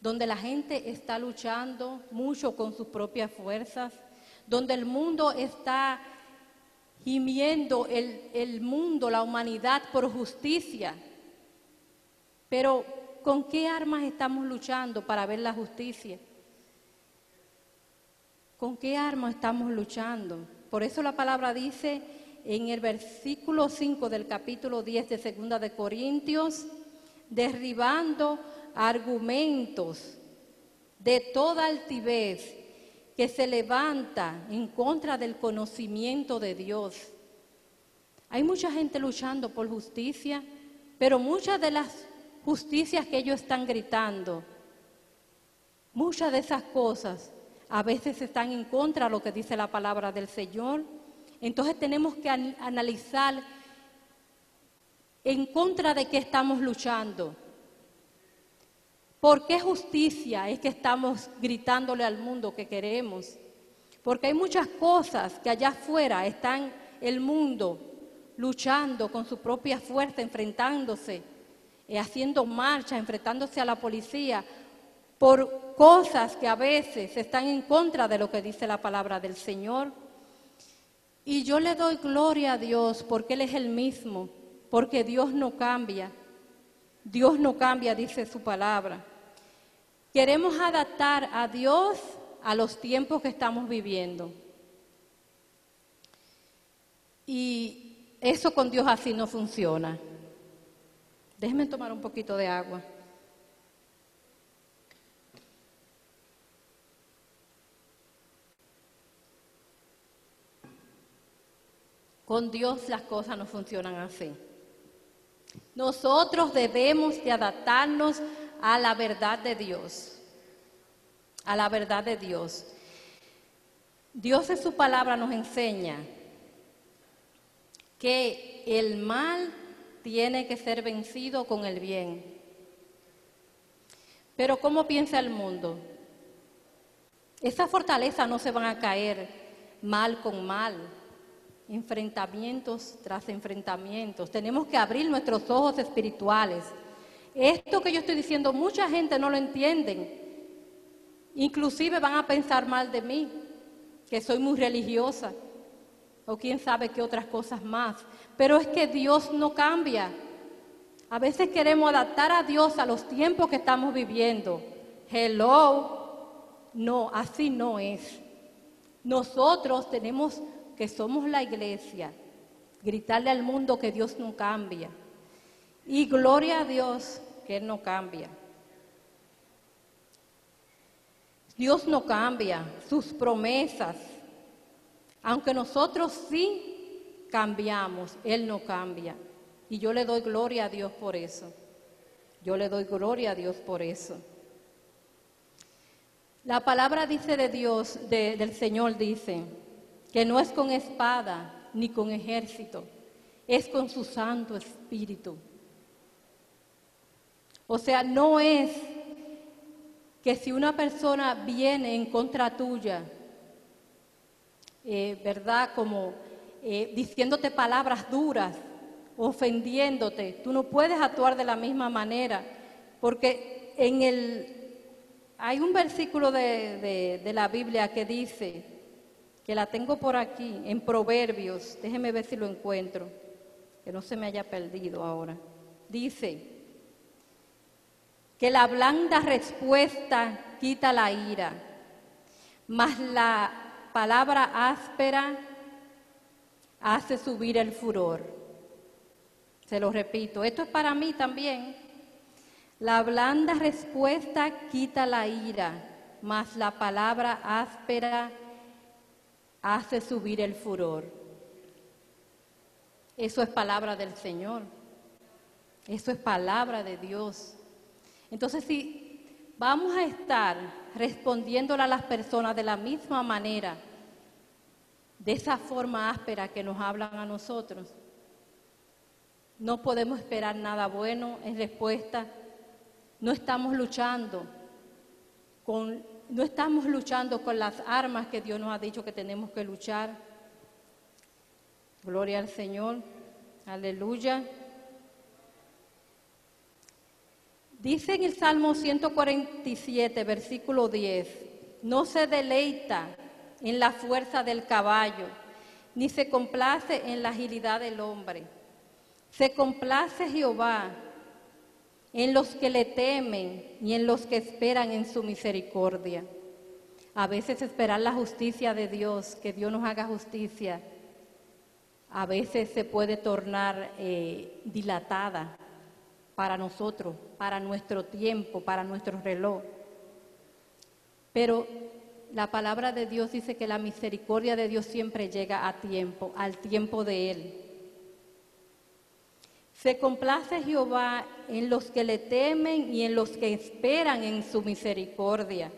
donde la gente está luchando mucho con sus propias fuerzas, donde el mundo está gimiendo, el, mundo, la humanidad por justicia. Pero ¿con qué armas estamos luchando para ver la justicia? ¿Con qué armas estamos luchando? Por eso la palabra dice en el versículo 5 del capítulo 10 de Segunda de Corintios, derribando argumentos de toda altivez que se levanta en contra del conocimiento de Dios. Hay mucha gente luchando por justicia, pero muchas de las justicias que ellos están gritando, muchas de esas cosas a veces están en contra de lo que dice la palabra del Señor. Entonces tenemos que an- analizar en contra de qué estamos luchando. ¿Por qué justicia es que estamos gritándole al mundo que queremos? Porque hay muchas cosas que allá afuera están el mundo luchando con su propia fuerza, enfrentándose, eh, haciendo marcha, enfrentándose a la policía por cosas que a veces están en contra de lo que dice la palabra del Señor. Y yo le doy gloria a Dios porque Él es el mismo, porque Dios no cambia. Dios no cambia, dice su palabra. Queremos adaptar a Dios a los tiempos que estamos viviendo. Y eso con Dios así no funciona. Déjenme tomar un poquito de agua. Con Dios las cosas no funcionan así. Nosotros debemos de adaptarnos a la verdad de Dios, a la verdad de Dios. Dios en su palabra nos enseña que el mal tiene que ser vencido con el bien. Pero ¿cómo piensa el mundo? Esas fortalezas no se van a caer mal con mal, enfrentamientos tras enfrentamientos. Tenemos que abrir nuestros ojos espirituales. Esto que yo estoy diciendo, mucha gente no lo entienden. Inclusive van a pensar mal de mí, que soy muy religiosa, o quién sabe qué otras cosas más. Pero es que Dios no cambia. A veces queremos adaptar a Dios a los tiempos que estamos viviendo. Hello. No, así no es. Nosotros tenemos que somos la iglesia, gritarle al mundo que Dios no cambia. Y gloria a Dios que Él no cambia. Dios no cambia sus promesas. Aunque nosotros sí cambiamos, Él no cambia. Y yo le doy gloria a Dios por eso. Yo le doy gloria a Dios por eso. La palabra dice de Dios, de- del Señor dice, que no es con espada ni con ejército, es con su Santo Espíritu. O sea, no es que si una persona viene en contra tuya, eh, ¿verdad? Como eh, diciéndote palabras duras, ofendiéndote, tú no puedes actuar de la misma manera, porque en el hay un versículo de, de- de la Biblia que dice, que la tengo por aquí, en Proverbios, déjeme ver si lo encuentro, que no se me haya perdido ahora. Dice que la blanda respuesta quita la ira, mas la palabra áspera hace subir el furor. Se lo repito, esto es para mí también. La blanda respuesta quita la ira, mas la palabra áspera hace subir el furor. Eso es palabra del Señor. Eso es palabra de Dios. Entonces, si vamos a estar respondiéndole a las personas de la misma manera, de esa forma áspera que nos hablan a nosotros, no podemos esperar nada bueno en respuesta. No estamos luchando con, no estamos luchando con las armas que Dios nos ha dicho que tenemos que luchar. Gloria al Señor. Aleluya. Dice en el Salmo 147, versículo 10, no se deleita en la fuerza del caballo, ni se complace en la agilidad del hombre. Se complace Jehová en los que le temen y en los que esperan en su misericordia. A veces esperar la justicia de Dios, que Dios nos haga justicia, a veces se puede tornar eh, dilatada para nosotros, para nuestro tiempo, para nuestro reloj. Pero la palabra de Dios dice que la misericordia de Dios siempre llega a tiempo, al tiempo de Él. Se complace Jehová en los que le temen y en los que esperan en su misericordia.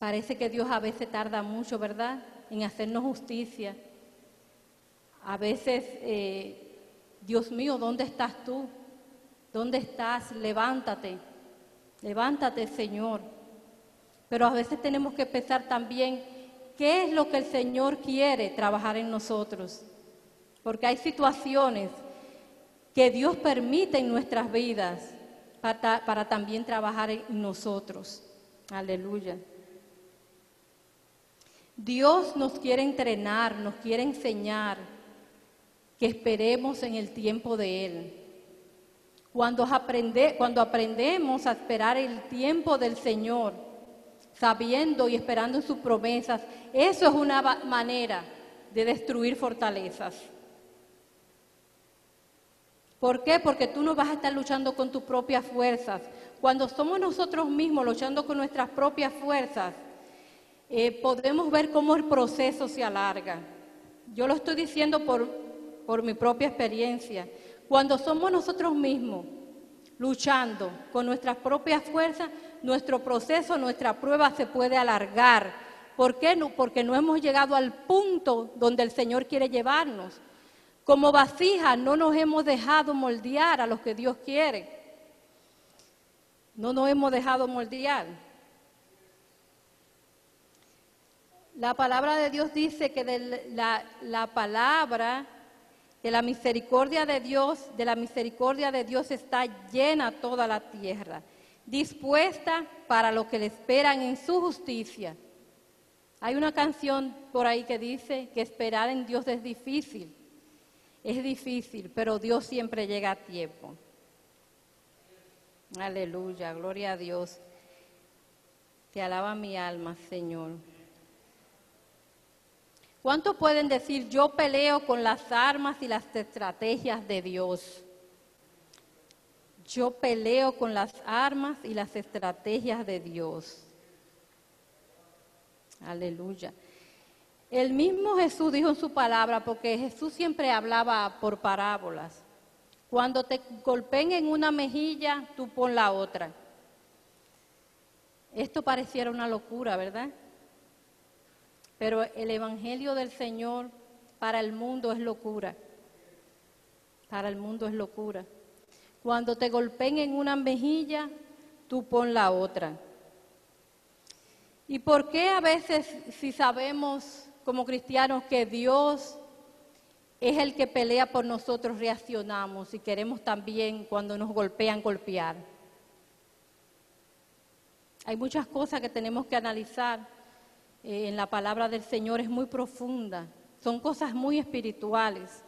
Parece que Dios a veces tarda mucho, ¿verdad?, en hacernos justicia. A veces, eh, Dios mío, ¿dónde estás tú? ¿Dónde estás? Levántate, levántate, Señor. Pero a veces tenemos que pensar también qué es lo que el Señor quiere trabajar en nosotros. Porque hay situaciones que Dios permite en nuestras vidas para, también trabajar en nosotros. Aleluya. Dios nos quiere entrenar, nos quiere enseñar que esperemos en el tiempo de Él. Cuando, aprende, cuando aprendemos a esperar el tiempo del Señor, sabiendo y esperando sus promesas, eso es una manera de destruir fortalezas. ¿Por qué? Porque tú no vas a estar luchando con tus propias fuerzas. Cuando somos nosotros mismos luchando con nuestras propias fuerzas, eh, podemos ver cómo el proceso se alarga. Yo lo estoy diciendo por, por mi propia experiencia. Cuando somos nosotros mismos luchando con nuestras propias fuerzas, nuestro proceso, nuestra prueba se puede alargar. ¿Por qué? Porque no hemos llegado al punto donde el Señor quiere llevarnos. Como vasija no nos hemos dejado moldear a lo que Dios quiere. No nos hemos dejado moldear. La palabra de Dios dice que de la, la palabra, de la misericordia de Dios, de la misericordia de Dios está llena toda la tierra, dispuesta para lo que le esperan en su justicia. Hay una canción por ahí que dice que esperar en Dios es difícil. Es difícil, pero Dios siempre llega a tiempo. Aleluya, gloria a Dios. Te alaba mi alma, Señor. ¿Cuántos pueden decir, yo peleo con las armas y las estrategias de Dios? Yo peleo con las armas y las estrategias de Dios. Aleluya. El mismo Jesús dijo en su palabra, porque Jesús siempre hablaba por parábolas. Cuando te golpeen en una mejilla, tú pon la otra. Esto pareciera una locura, ¿verdad? Pero el Evangelio del Señor para el mundo es locura. Para el mundo es locura. Cuando te golpeen en una mejilla, tú pon la otra. ¿Y por qué a veces si sabemos como cristianos que Dios es el que pelea por nosotros, reaccionamos y queremos también cuando nos golpean golpear? Hay muchas cosas que tenemos que analizar eh, en la palabra del Señor, es muy profunda, son cosas muy espirituales.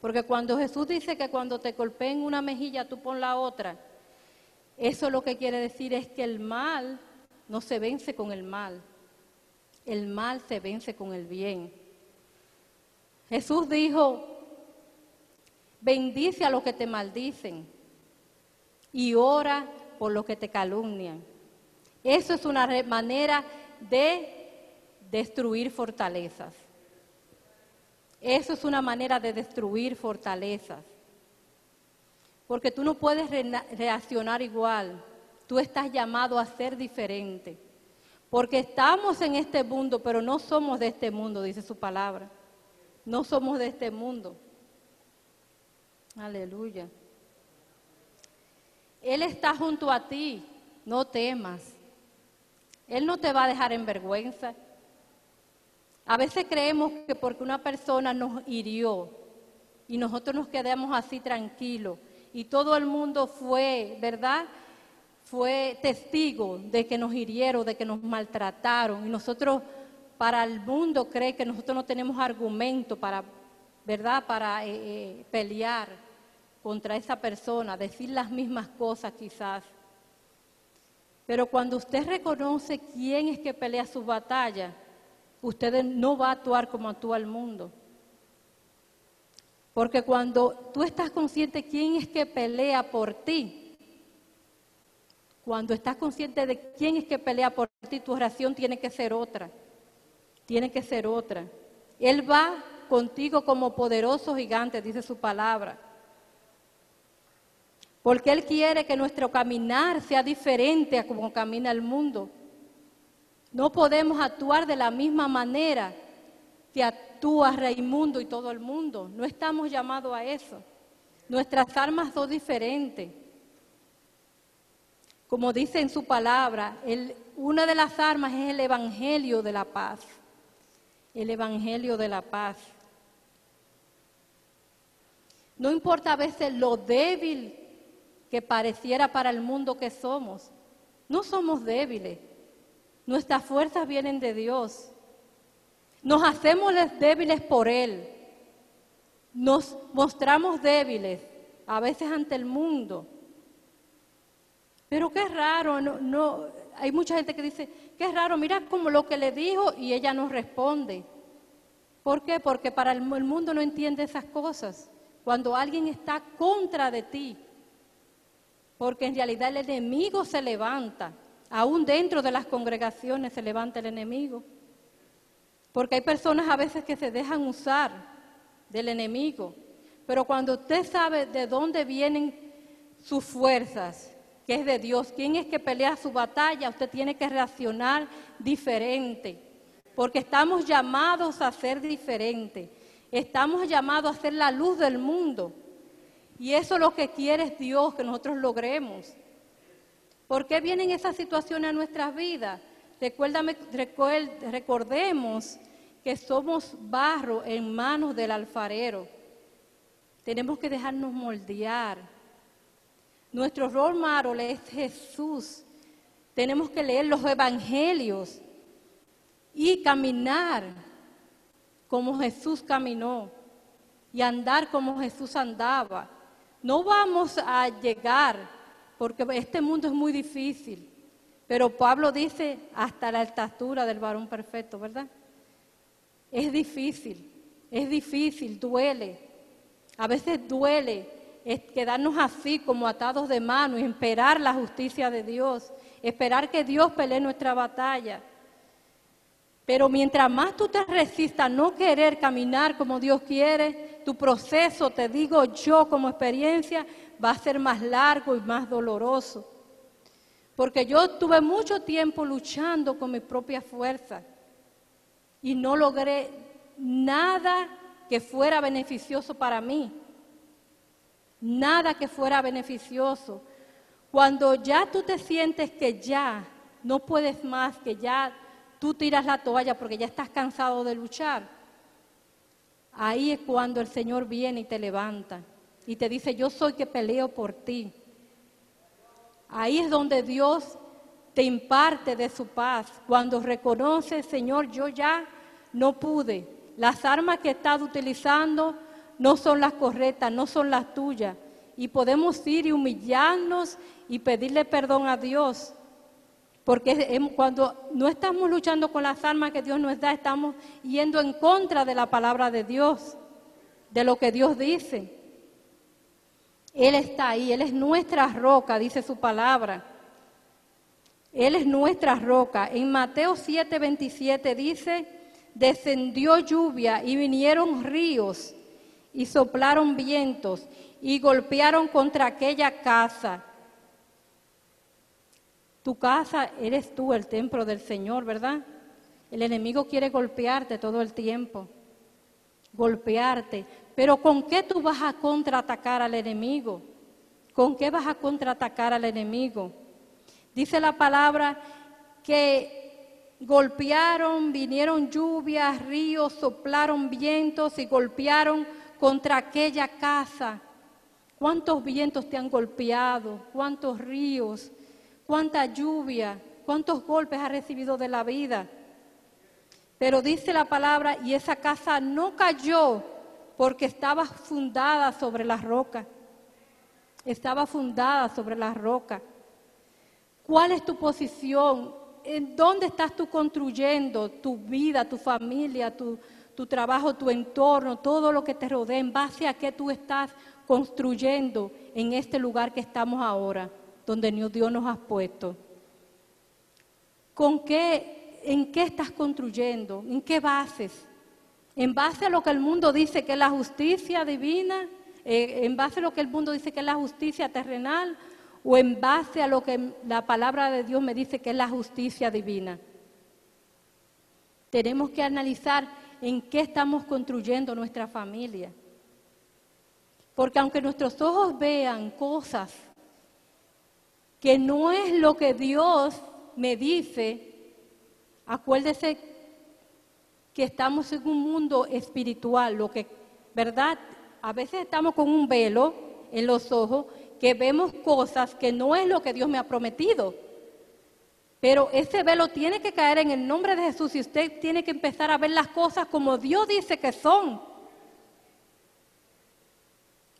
Porque cuando Jesús dice que cuando te golpeen una mejilla tú pon la otra, eso lo que quiere decir es que el mal no se vence con el mal, el mal se vence con el bien. Jesús dijo, bendice a los que te maldicen y ora por los que te calumnian. Eso es una manera de destruir fortalezas. Eso es una manera de destruir fortalezas. Porque tú no puedes re- reaccionar igual. Tú estás llamado a ser diferente. Porque estamos en este mundo, pero no somos de este mundo, dice su palabra. No somos de este mundo. Aleluya. Él está junto a ti, no temas. Él no te va a dejar en vergüenza. A veces creemos que porque una persona nos hirió y nosotros nos quedamos así tranquilos y todo el mundo fue, ¿verdad? Fue testigo de que nos hirieron, de que nos maltrataron y nosotros para el mundo cree que nosotros no tenemos argumento para, ¿verdad? Para eh, eh, pelear contra esa persona, decir las mismas cosas quizás. Pero cuando usted reconoce quién es que pelea su batalla, usted no va a actuar como actúa el mundo. Porque cuando tú estás consciente quién es que pelea por ti, cuando estás consciente de quién es que pelea por ti, tu oración tiene que ser otra. Tiene que ser otra. Él va contigo como poderoso gigante, dice su palabra. Porque Él quiere que nuestro caminar sea diferente a como camina el mundo. No podemos actuar de la misma manera que actúa Raimundo y todo el mundo. No estamos llamados a eso. Nuestras armas son diferentes. Como dice en su palabra, el- una de las armas es el Evangelio de la paz. El Evangelio de la paz. No importa a veces lo débil que pareciera para el mundo que somos. No somos débiles. Nuestras fuerzas vienen de Dios. Nos hacemos les- débiles por Él. Nos mostramos débiles a veces ante el mundo. Pero qué raro, no, no, hay mucha gente que dice, qué raro, mira como lo que le dijo y ella no responde. ¿Por qué? Porque para el, mu- el mundo no entiende esas cosas. Cuando alguien está contra de ti, porque en realidad el enemigo se levanta, aún dentro de las congregaciones se levanta el enemigo. Porque hay personas a veces que se dejan usar del enemigo. Pero cuando usted sabe de dónde vienen sus fuerzas, que es de Dios, quién es que pelea su batalla, usted tiene que reaccionar diferente. Porque estamos llamados a ser diferentes. Estamos llamados a ser la luz del mundo. Y eso es lo que quiere Dios, que nosotros logremos. ¿Por qué vienen esas situaciones a nuestras vidas? Recuérdame, recordemos que somos barro en manos del alfarero. Tenemos que dejarnos moldear. Nuestro rol model es Jesús. Tenemos que leer los evangelios y caminar como Jesús caminó y andar como Jesús andaba. No vamos a llegar, porque este mundo es muy difícil, pero Pablo dice hasta la estatura del varón perfecto, ¿verdad? Es difícil, es difícil, duele. A veces duele es quedarnos así como atados de mano y esperar la justicia de Dios, esperar que Dios pelee nuestra batalla. Pero mientras más tú te resistas a no querer caminar como Dios quiere, tu proceso, te digo yo como experiencia, va a ser más largo y más doloroso. Porque yo tuve mucho tiempo luchando con mi propia fuerza y no logré nada que fuera beneficioso para mí. Nada que fuera beneficioso. Cuando ya tú te sientes que ya no puedes más, que ya tú tiras la toalla porque ya estás cansado de luchar, ahí es cuando el Señor viene y te levanta y te dice, yo soy que peleo por ti. Ahí es donde Dios te imparte de su paz. Cuando reconoces, Señor, yo ya no pude. Las armas que estado utilizando no son las correctas, no son las tuyas. Y podemos ir y humillarnos y pedirle perdón a Dios. Porque em- cuando no estamos luchando con las armas que Dios nos da, estamos yendo en contra de la palabra de Dios, de lo que Dios dice. Él está ahí, Él es nuestra roca, dice su palabra. Él es nuestra roca. En Mateo 7, 27 dice, descendió lluvia y vinieron ríos y soplaron vientos y golpearon contra aquella casa. Tu casa eres tú, el templo del Señor, ¿verdad? El enemigo quiere golpearte todo el tiempo. golpearte. Pero ¿con qué tú vas a contraatacar al enemigo? ¿Con qué vas a contraatacar al enemigo? Dice la palabra que golpearon, vinieron lluvias, ríos, soplaron vientos y golpearon contra aquella casa. ¿Cuántos vientos te han golpeado? ¿Cuántos ríos? ¿Cuánta lluvia? ¿Cuántos golpes has recibido de la vida? Pero dice la palabra, y esa casa no cayó porque estaba fundada sobre la roca. Estaba fundada sobre la roca. ¿Cuál es tu posición? ¿En dónde estás tú construyendo tu vida, tu familia, tu, tu trabajo, tu entorno, todo lo que te rodea? ¿En base a qué tú estás construyendo en este lugar que estamos ahora, donde Dios nos ha puesto? ¿Con qué, en qué estás construyendo? ¿En qué bases? ¿En base a lo que el mundo dice que es la justicia divina? Eh, ¿En base a lo que el mundo dice que es la justicia terrenal? ¿O en base a lo que la palabra de Dios me dice que es la justicia divina? Tenemos que analizar en qué estamos construyendo nuestra familia. Porque aunque nuestros ojos vean cosas que no es lo que Dios me dice, acuérdese que estamos en un mundo espiritual, lo que, ¿verdad? A veces estamos con un velo en los ojos que vemos cosas que no es lo que Dios me ha prometido. Pero ese velo tiene que caer en el nombre de Jesús y usted tiene que empezar a ver las cosas como Dios dice que son.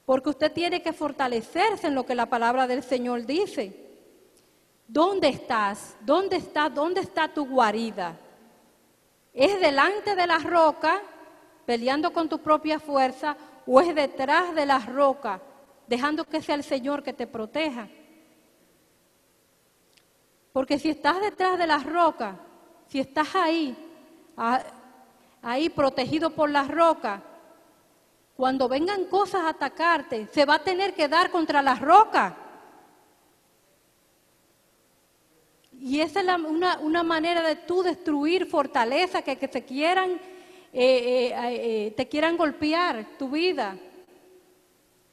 Porque usted tiene que fortalecerse en lo que la palabra del Señor dice. ¿Dónde estás? ¿Dónde está? ¿Dónde está tu guarida? ¿Es delante de la roca, peleando con tu propia fuerza, o es detrás de la roca, dejando que sea el Señor que te proteja? Porque si estás detrás de la roca, si estás ahí, ahí protegido por la roca, cuando vengan cosas a atacarte, se va a tener que dar contra la roca. Y esa es una, manera de tú destruir fortaleza que, que te quieran, eh, eh, eh, te quieran golpear tu vida.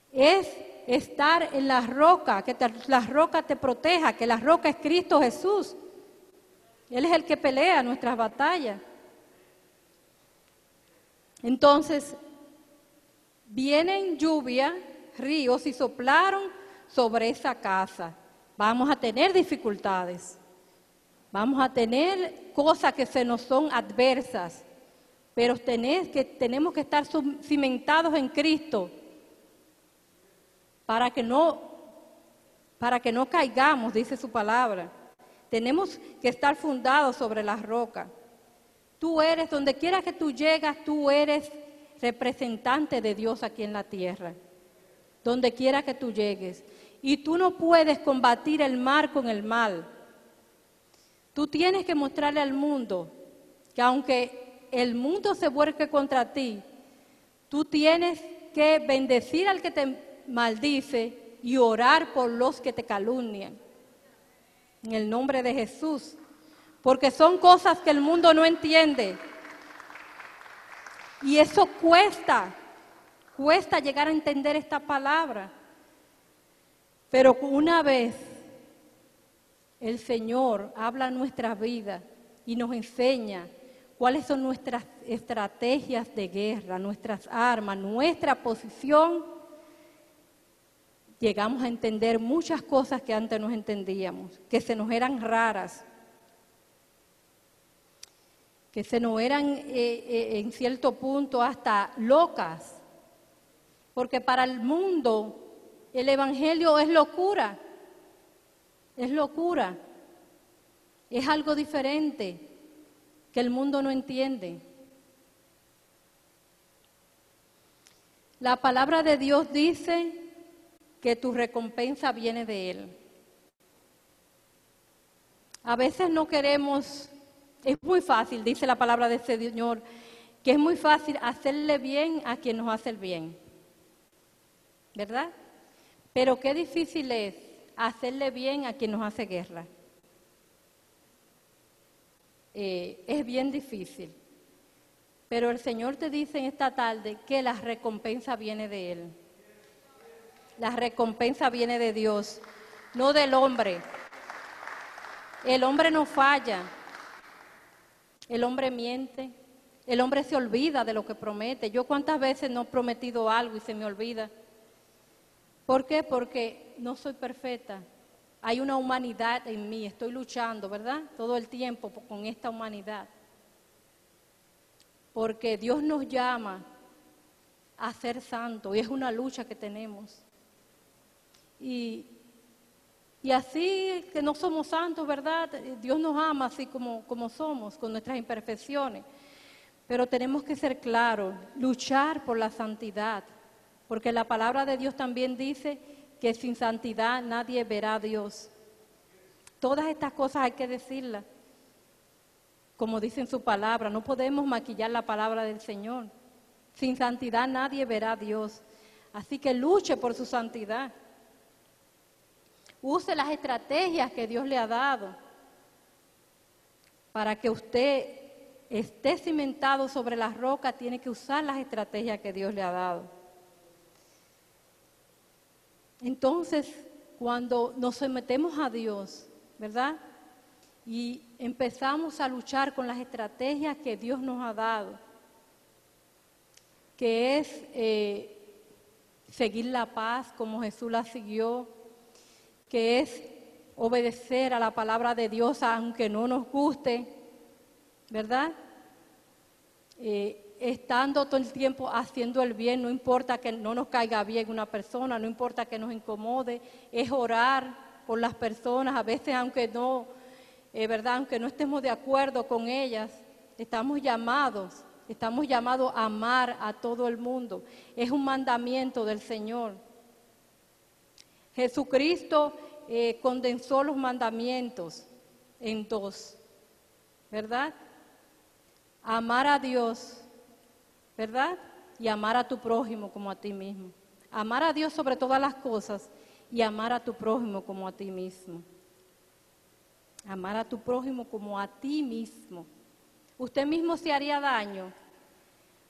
Es estar en la roca, que la roca te proteja, que la roca es Cristo Jesús. Él es el que pelea nuestras batallas. Entonces, vienen lluvia, ríos y soplaron sobre esa casa. Vamos a tener dificultades. Vamos a tener cosas que se nos son adversas, pero que, tenemos que estar cimentados en Cristo para que no para que no caigamos, dice su palabra. Tenemos que estar fundados sobre la roca. Tú eres, donde quiera que tú llegas, tú eres representante de Dios aquí en la tierra. Donde quiera que tú llegues. Y tú no puedes combatir el mal con el mal. Tú tienes que mostrarle al mundo que aunque el mundo se vuelque contra ti, tú tienes que bendecir al que te maldice y orar por los que te calumnian. En el nombre de Jesús. Porque son cosas que el mundo no entiende. Y eso cuesta, cuesta llegar a entender esta palabra. Pero una vez el Señor habla nuestra vida y nos enseña cuáles son nuestras estrategias de guerra, nuestras armas, nuestra posición, llegamos a entender muchas cosas que antes no entendíamos, que se nos eran raras, que se nos eran eh, eh, en cierto punto hasta locas, porque para el mundo el Evangelio es locura. Es locura. Es algo diferente que el mundo no entiende. La palabra de Dios dice que tu recompensa viene de Él. A veces no queremos, es muy fácil, dice la palabra de ese Señor, que es muy fácil hacerle bien a quien nos hace el bien. ¿Verdad? Pero qué difícil es hacerle bien a quien nos hace guerra. Eh, es bien difícil. Pero el Señor te dice en esta tarde que la recompensa viene de Él. La recompensa viene de Dios, no del hombre. El hombre no falla. El hombre miente. El hombre se olvida de lo que promete. Yo cuántas veces no he prometido algo y se me olvida. ¿Por qué? Porque no soy perfecta. Hay una humanidad en mí. Estoy luchando, ¿verdad? Todo el tiempo con esta humanidad. Porque Dios nos llama a ser santos y es una lucha que tenemos. Y, así que no somos santos, ¿verdad? Dios nos ama así como, como somos, con nuestras imperfecciones. Pero tenemos que ser claros, luchar por la santidad, porque la palabra de Dios también dice que sin santidad nadie verá a Dios. Todas estas cosas hay que decirlas, como dice en su palabra, no podemos maquillar la palabra del Señor. Sin santidad nadie verá a Dios. Así que luche por su santidad. Use las estrategias que Dios le ha dado para que usted esté cimentado sobre las rocas, tiene que usar las estrategias que Dios le ha dado. Entonces, cuando nos sometemos a Dios, ¿verdad? Y empezamos a luchar con las estrategias que Dios nos ha dado, que es eh, seguir la paz como Jesús la siguió, que es obedecer a la palabra de Dios aunque no nos guste, ¿verdad? Eh, estando todo el tiempo haciendo el bien, no importa que no nos caiga bien una persona, no importa que nos incomode, es orar por las personas, a veces aunque no, eh, ¿verdad? Aunque no estemos de acuerdo con ellas, estamos llamados, estamos llamados a amar a todo el mundo. Es un mandamiento del Señor. Jesucristo eh, condensó los mandamientos en dos, ¿verdad? Amar a Dios, ¿verdad? Y amar a tu prójimo como a ti mismo. Amar a Dios sobre todas las cosas y amar a tu prójimo como a ti mismo. Amar a tu prójimo como a ti mismo. Usted mismo se haría daño.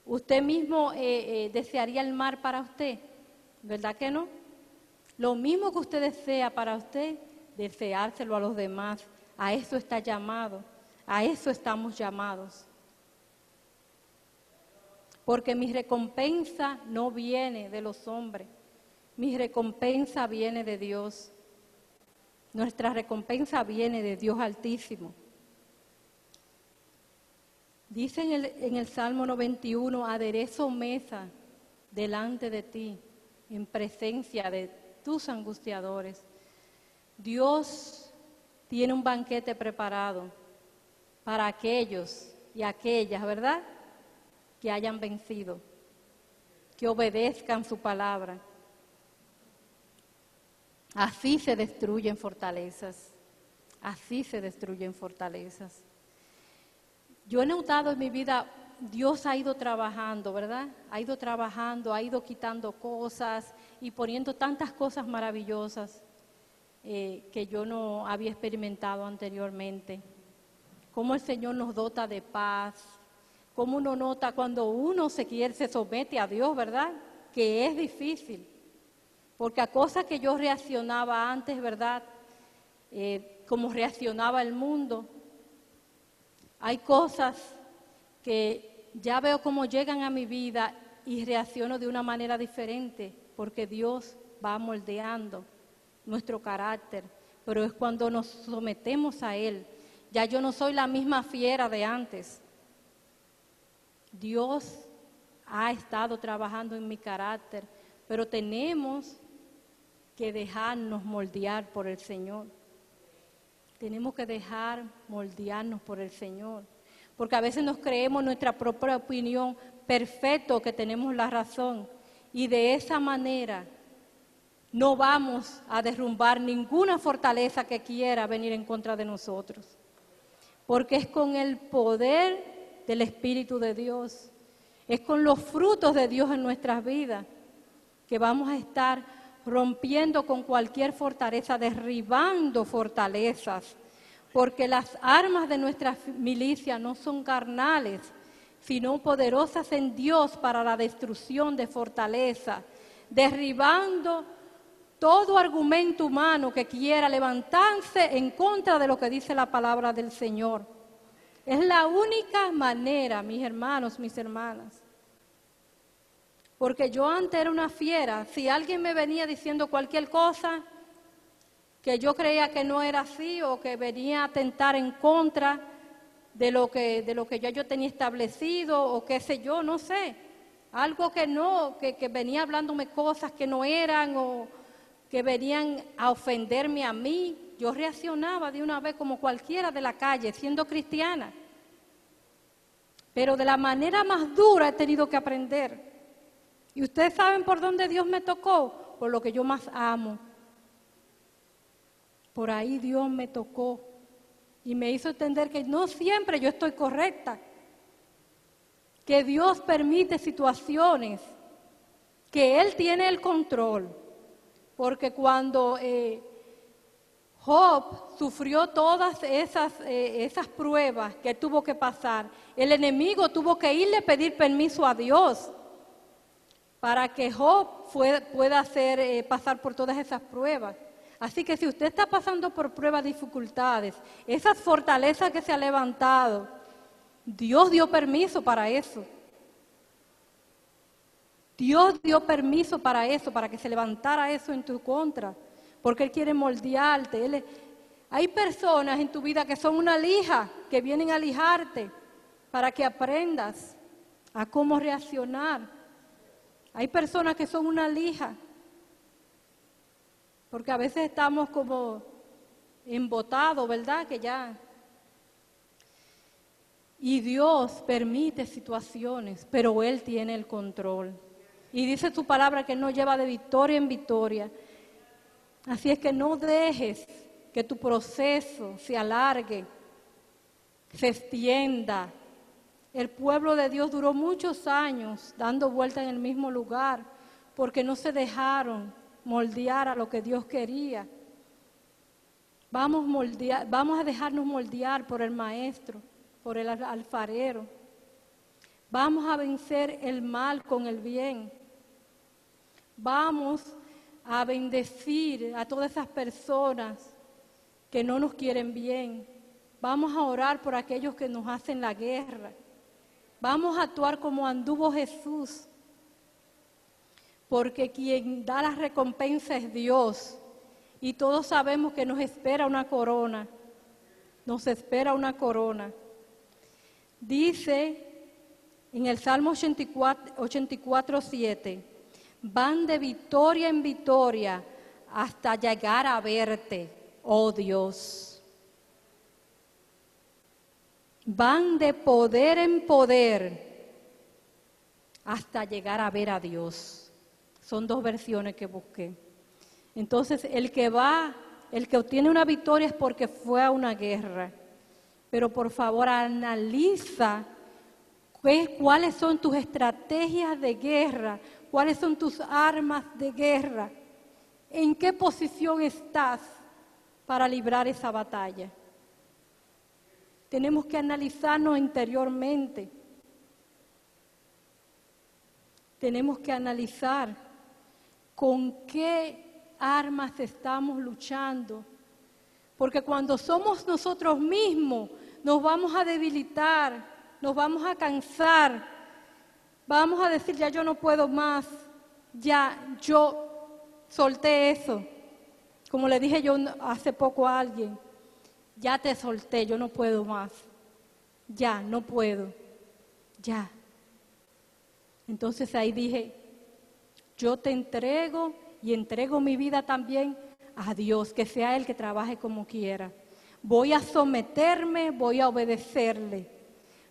Usted mismo eh, eh, desearía el mal para usted. ¿Verdad que no? Lo mismo que usted desea para usted, deseárselo a los demás. A eso está llamado. A eso estamos llamados. Porque mi recompensa no viene de los hombres. Mi recompensa viene de Dios. Nuestra recompensa viene de Dios Altísimo. Dice en el, en el Salmo 91, aderezo mesa delante de ti, en presencia de tus angustiadores. Dios tiene un banquete preparado para aquellos y aquellas, ¿verdad? Que hayan vencido, que obedezcan su palabra. Así se destruyen fortalezas, así se destruyen fortalezas. Yo he notado en mi vida, Dios ha ido trabajando, ¿verdad? Ha ido trabajando, ha ido quitando cosas y poniendo tantas cosas maravillosas eh, que yo no había experimentado anteriormente. Cómo el Señor nos dota de paz, cómo uno nota cuando uno se quiere, se somete a Dios, ¿verdad? Que es difícil. Porque a cosas que yo reaccionaba antes, ¿verdad? Eh, como reaccionaba el mundo, hay cosas que ya veo cómo llegan a mi vida y reacciono de una manera diferente, porque Dios va moldeando nuestro carácter, pero es cuando nos sometemos a Él. Ya yo no soy la misma fiera de antes. Dios ha estado trabajando en mi carácter, pero tenemos que dejarnos moldear por el Señor. Tenemos que dejar moldearnos por el Señor. Porque a veces nos creemos nuestra propia opinión perfecto que tenemos la razón. Y de esa manera no vamos a derrumbar ninguna fortaleza que quiera venir en contra de nosotros. Porque es con el poder del Espíritu de Dios, es con los frutos de Dios en nuestras vidas que vamos a estar rompiendo con cualquier fortaleza, derribando fortalezas, porque las armas de nuestra milicia no son carnales, sino poderosas en Dios para la destrucción de fortaleza, derribando todo argumento humano que quiera levantarse en contra de lo que dice la palabra del Señor. Es la única manera, mis hermanos, mis hermanas. Porque yo antes era una fiera. Si alguien me venía diciendo cualquier cosa que yo creía que no era así o que venía a atentar en contra de lo que, de lo que ya yo tenía establecido o qué sé yo, no sé. Algo que no, que, que venía hablándome cosas que no eran o que venían a ofenderme a mí. Yo reaccionaba de una vez como cualquiera de la calle, siendo cristiana. Pero de la manera más dura he tenido que aprender. Y ustedes saben por dónde Dios me tocó, por lo que yo más amo. Por ahí Dios me tocó y me hizo entender que no siempre yo estoy correcta, que Dios permite situaciones, que Él tiene el control, porque cuando eh, Job sufrió todas esas, eh, esas pruebas que tuvo que pasar, el enemigo tuvo que irle a pedir permiso a Dios para que Job pueda hacer, eh, pasar por todas esas pruebas. Así que si usted está pasando por pruebas, dificultades, esas fortalezas que se ha levantado, Dios dio permiso para eso. Dios dio permiso para eso, para que se levantara eso en tu contra, porque Él quiere moldearte. Hay personas en tu vida que son una lija, que vienen a lijarte para que aprendas a cómo reaccionar. Hay personas que son una lija, porque a veces estamos como embotados, ¿verdad? Que ya. Y Dios permite situaciones, pero Él tiene el control. Y dice su palabra que Él nos lleva de victoria en victoria. Así es que no dejes que tu proceso se alargue, se extienda. El pueblo de Dios duró muchos años dando vuelta en el mismo lugar porque no se dejaron moldear a lo que Dios quería. Vamos, moldea- vamos a dejarnos moldear por el maestro, por el al- alfarero. Vamos a vencer el mal con el bien. Vamos a bendecir a todas esas personas que no nos quieren bien. Vamos a orar por aquellos que nos hacen la guerra. Vamos a actuar como anduvo Jesús. Porque quien da la recompensa es Dios. Y todos sabemos que nos espera una corona. Nos espera una corona. Dice en el Salmo 84, 84 7, van de victoria en victoria hasta llegar a verte, oh Dios. Van de poder en poder hasta llegar a ver a Dios. Son dos versiones que busqué. Entonces, el que va, el que obtiene una victoria es porque fue a una guerra. Pero por favor, analiza cuáles son tus estrategias de guerra, cuáles son tus armas de guerra, en qué posición estás para librar esa batalla. Tenemos que analizarnos interiormente. Tenemos que analizar con qué armas estamos luchando. Porque cuando somos nosotros mismos, nos vamos a debilitar, nos vamos a cansar, vamos a decir, ya yo no puedo más, ya yo solté eso. Como le dije yo hace poco a alguien, ya te solté, yo no puedo más, ya, no puedo, ya. Entonces ahí dije, yo te entrego y entrego mi vida también a Dios, que sea Él que trabaje como quiera. Voy a someterme, voy a obedecerle,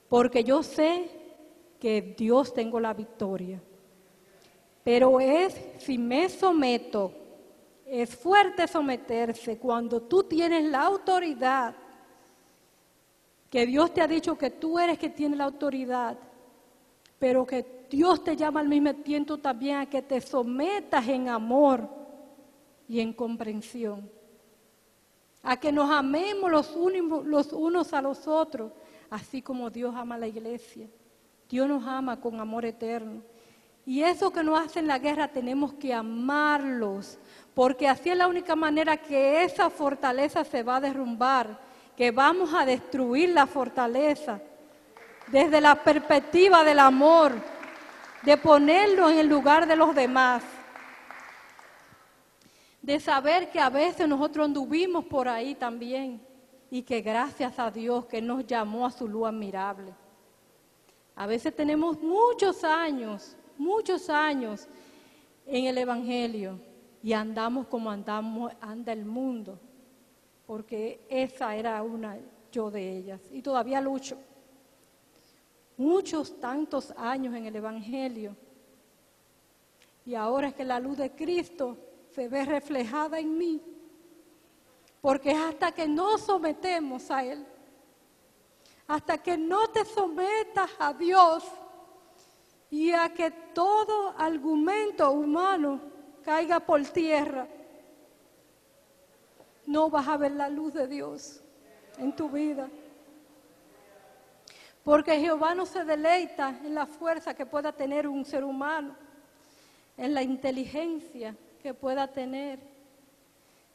porque yo sé que Dios tengo la victoria. Pero es si me someto, es fuerte someterse cuando tú tienes la autoridad, que Dios te ha dicho que tú eres que tiene la autoridad, pero que Dios te llama al mismo tiempo también a que te sometas en amor y en comprensión, a que nos amemos los, unos- a los otros, así como Dios ama a la iglesia. Dios nos ama con amor eterno. Y eso que nos hacen la guerra tenemos que amarlos, porque así es la única manera que esa fortaleza se va a derrumbar, que vamos a destruir la fortaleza desde la perspectiva del amor, de ponerlo en el lugar de los demás, de saber que a veces nosotros anduvimos por ahí también y que gracias a Dios que nos llamó a su luz admirable. A veces tenemos muchos años, muchos años en el Evangelio y andamos como andamos, anda el mundo, porque esa era una yo de ellas y todavía lucho. Muchos tantos años en el Evangelio y ahora es que la luz de Cristo se ve reflejada en mí, porque hasta que nos sometemos a Él, hasta que no te sometas a Dios y a que todo argumento humano caiga por tierra, no vas a ver la luz de Dios en tu vida. Porque Jehová no se deleita en la fuerza que pueda tener un ser humano, en la inteligencia que pueda tener,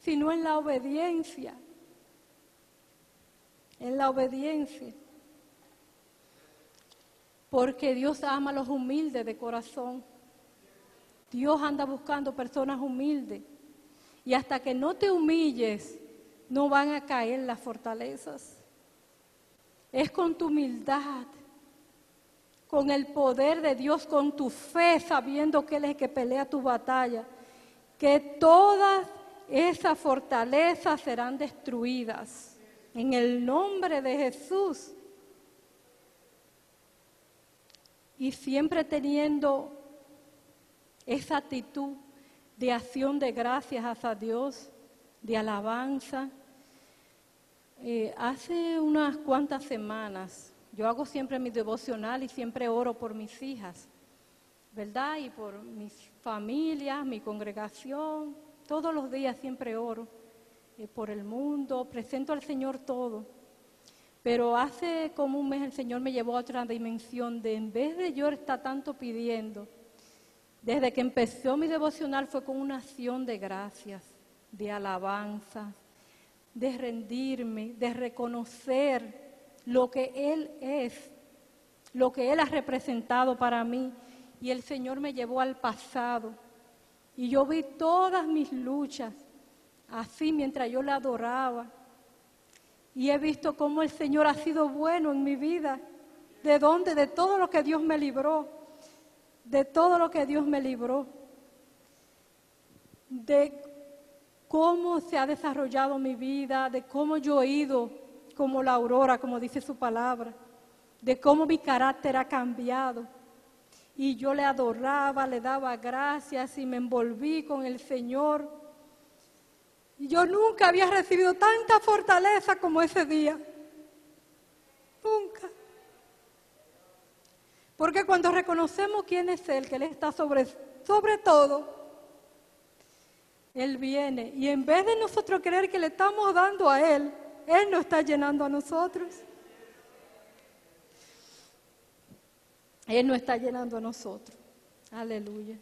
sino en la obediencia. En la obediencia. Porque Dios ama a los humildes de corazón. Dios anda buscando personas humildes. Y hasta que no te humilles, no van a caer las fortalezas. Es con tu humildad, con el poder de Dios, con tu fe, sabiendo que Él es el que pelea tu batalla, que todas esas fortalezas serán destruidas. En el nombre de Jesús. Y siempre teniendo esa actitud de acción de gracias hacia Dios, de alabanza. Eh, hace unas cuantas semanas, yo hago siempre mi devocional y siempre oro por mis hijas, ¿verdad? Y por mis familias, mi congregación, todos los días siempre oro eh, por el mundo, presento al Señor todo. Pero hace como un mes el Señor me llevó a otra dimensión de en vez de yo estar tanto pidiendo, desde que empezó mi devocional fue con una acción de gracias, de alabanza, de rendirme, de reconocer lo que Él es, lo que Él ha representado para mí. Y el Señor me llevó al pasado. Y yo vi todas mis luchas, así mientras yo le adoraba. Y he visto cómo el Señor ha sido bueno en mi vida. ¿De dónde? De todo lo que Dios me libró. De todo lo que Dios me libró. De cómo se ha desarrollado mi vida, de cómo yo he ido como la aurora, como dice su palabra, de cómo mi carácter ha cambiado. Y yo le adoraba, le daba gracias y me envolví con el Señor. Y yo nunca había recibido tanta fortaleza como ese día. Nunca. Porque cuando reconocemos quién es Él, que Él está sobre, sobre todo, Él viene. Y en vez de nosotros creer que le estamos dando a Él, Él nos está llenando a nosotros. Él nos está llenando a nosotros. Aleluya.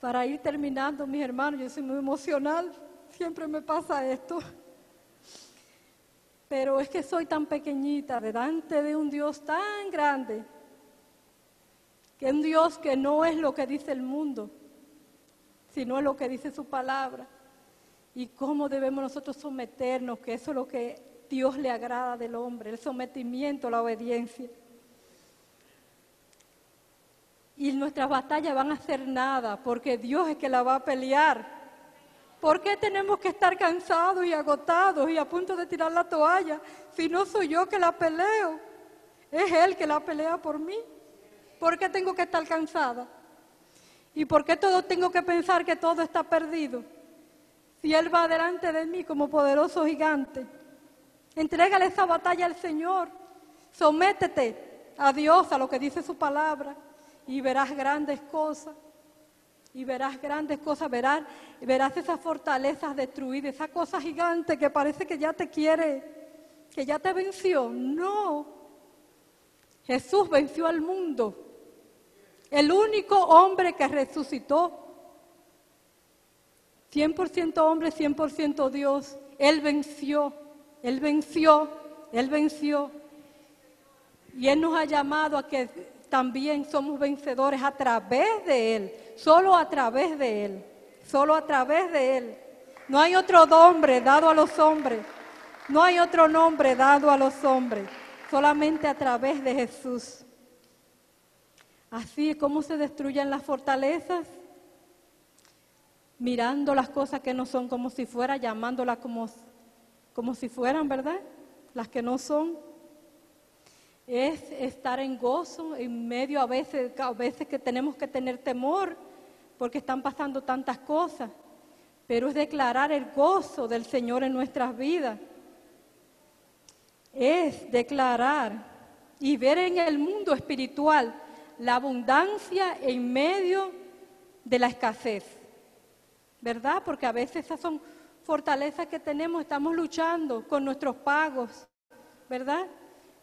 Para ir terminando, mis hermanos, yo soy muy emocional. Siempre me pasa esto. Pero es que soy tan pequeñita delante de un Dios tan grande, que un Dios que no es lo que dice el mundo, sino es lo que dice su palabra. Y cómo debemos nosotros someternos, que eso es lo que Dios le agrada del hombre, el sometimiento, la obediencia. Y nuestras batallas van a ser nada, porque Dios es que la va a pelear. ¿Por qué tenemos que estar cansados y agotados y a punto de tirar la toalla si no soy yo que la peleo? Es Él que la pelea por mí. ¿Por qué tengo que estar cansada? ¿Y por qué todo tengo que pensar que todo está perdido? Si Él va delante de mí como poderoso gigante. Entrégale esa batalla al Señor. Sométete a Dios, a lo que dice su palabra, y verás grandes cosas y verás grandes cosas, verás, verás esas fortalezas destruidas, esa cosa gigante que parece que ya te quiere, que ya te venció. No. Jesús venció al mundo. El único hombre que resucitó. 100% hombre, 100% Dios. Él venció, Él venció, Él venció. Y Él nos ha llamado a que también somos vencedores a través de Él, solo a través de Él, solo a través de Él. No hay otro nombre dado a los hombres, no hay otro nombre dado a los hombres, solamente a través de Jesús. Así es como se destruyen las fortalezas, mirando las cosas que no son como si fueran, llamándolas como, como si fueran, ¿verdad? Las que no son es estar en gozo en medio a veces, a veces que tenemos que tener temor porque están pasando tantas cosas, pero es declarar el gozo del Señor en nuestras vidas. Es declarar y ver en el mundo espiritual la abundancia en medio de la escasez. ¿Verdad? Porque a veces esas son fortalezas que tenemos, estamos luchando con nuestros pagos, ¿verdad?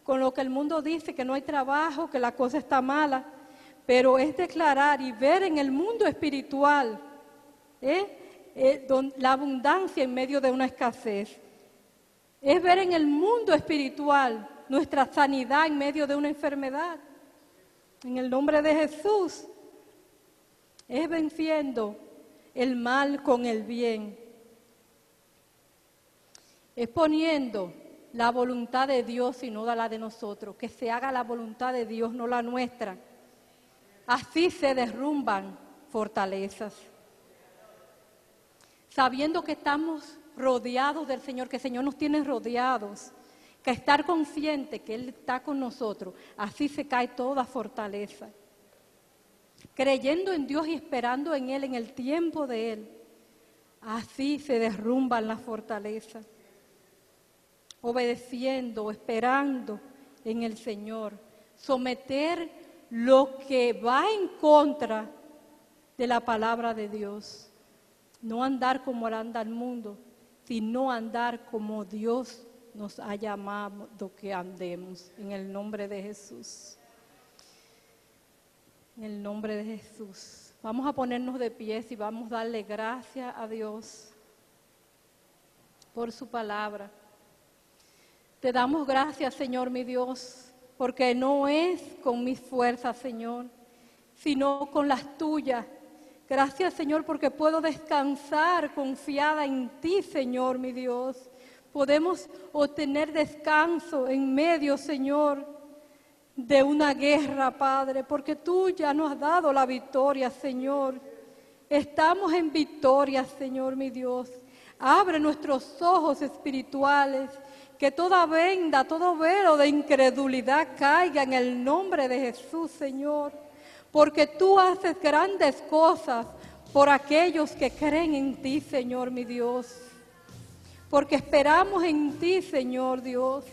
con lo que el mundo dice, que no hay trabajo, que la cosa está mala, pero es declarar y ver en el mundo espiritual ¿eh? Eh, la abundancia en medio de una escasez. Es ver en el mundo espiritual nuestra sanidad en medio de una enfermedad. En el nombre de Jesús. Es venciendo el mal con el bien. Es poniendo la voluntad de Dios y no la de nosotros, que se haga la voluntad de Dios, no la nuestra. Así se derrumban fortalezas. Sabiendo que estamos rodeados del Señor, que el Señor nos tiene rodeados, que estar consciente que Él está con nosotros, así se cae toda fortaleza. Creyendo en Dios y esperando en Él, en el tiempo de Él, así se derrumban las fortalezas obedeciendo, esperando en el Señor. Someter lo que va en contra de la palabra de Dios. No andar como anda el mundo, sino andar como Dios nos ha llamado que andemos. En el nombre de Jesús. En el nombre de Jesús. Vamos a ponernos de pies y vamos a darle gracias a Dios por su palabra. Te damos gracias, Señor mi Dios, porque no es con mis fuerzas, Señor, sino con las tuyas. Gracias, Señor, porque puedo descansar confiada en ti, Señor mi Dios. Podemos obtener descanso en medio, Señor, de una guerra, Padre, porque tú ya nos has dado la victoria, Señor. Estamos en victoria, Señor mi Dios. Abre nuestros ojos espirituales que toda venda, todo velo de incredulidad caiga en el nombre de Jesús, Señor. Porque tú haces grandes cosas por aquellos que creen en ti, Señor, mi Dios. Porque esperamos en ti, Señor Dios.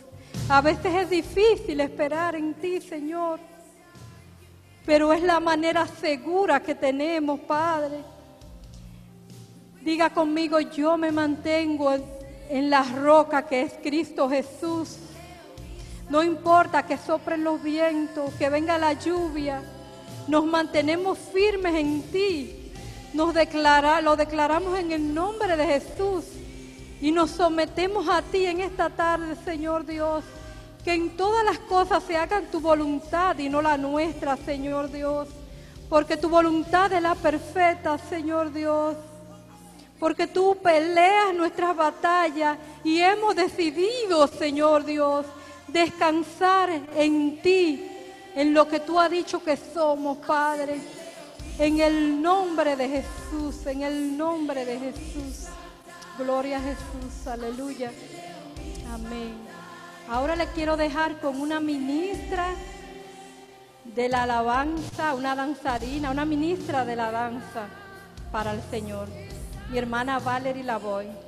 A veces es difícil esperar en ti, Señor. Pero es la manera segura que tenemos, Padre. Diga conmigo, yo me mantengo en la roca que es Cristo Jesús. No importa que sopren los vientos, que venga la lluvia, nos mantenemos firmes en ti. Nos declara, lo declaramos en el nombre de Jesús y nos sometemos a ti en esta tarde, Señor Dios. Que en todas las cosas se hagan tu voluntad y no la nuestra, Señor Dios. Porque tu voluntad es la perfecta, Señor Dios porque tú peleas nuestras batallas y hemos decidido, Señor Dios, descansar en ti, en lo que tú has dicho que somos, Padre. En el nombre de Jesús, en el nombre de Jesús. Gloria a Jesús, aleluya. Amén. Ahora le quiero dejar con una ministra de la alabanza, una danzarina, una ministra de la danza para el Señor mi hermana Valerie Lavoy.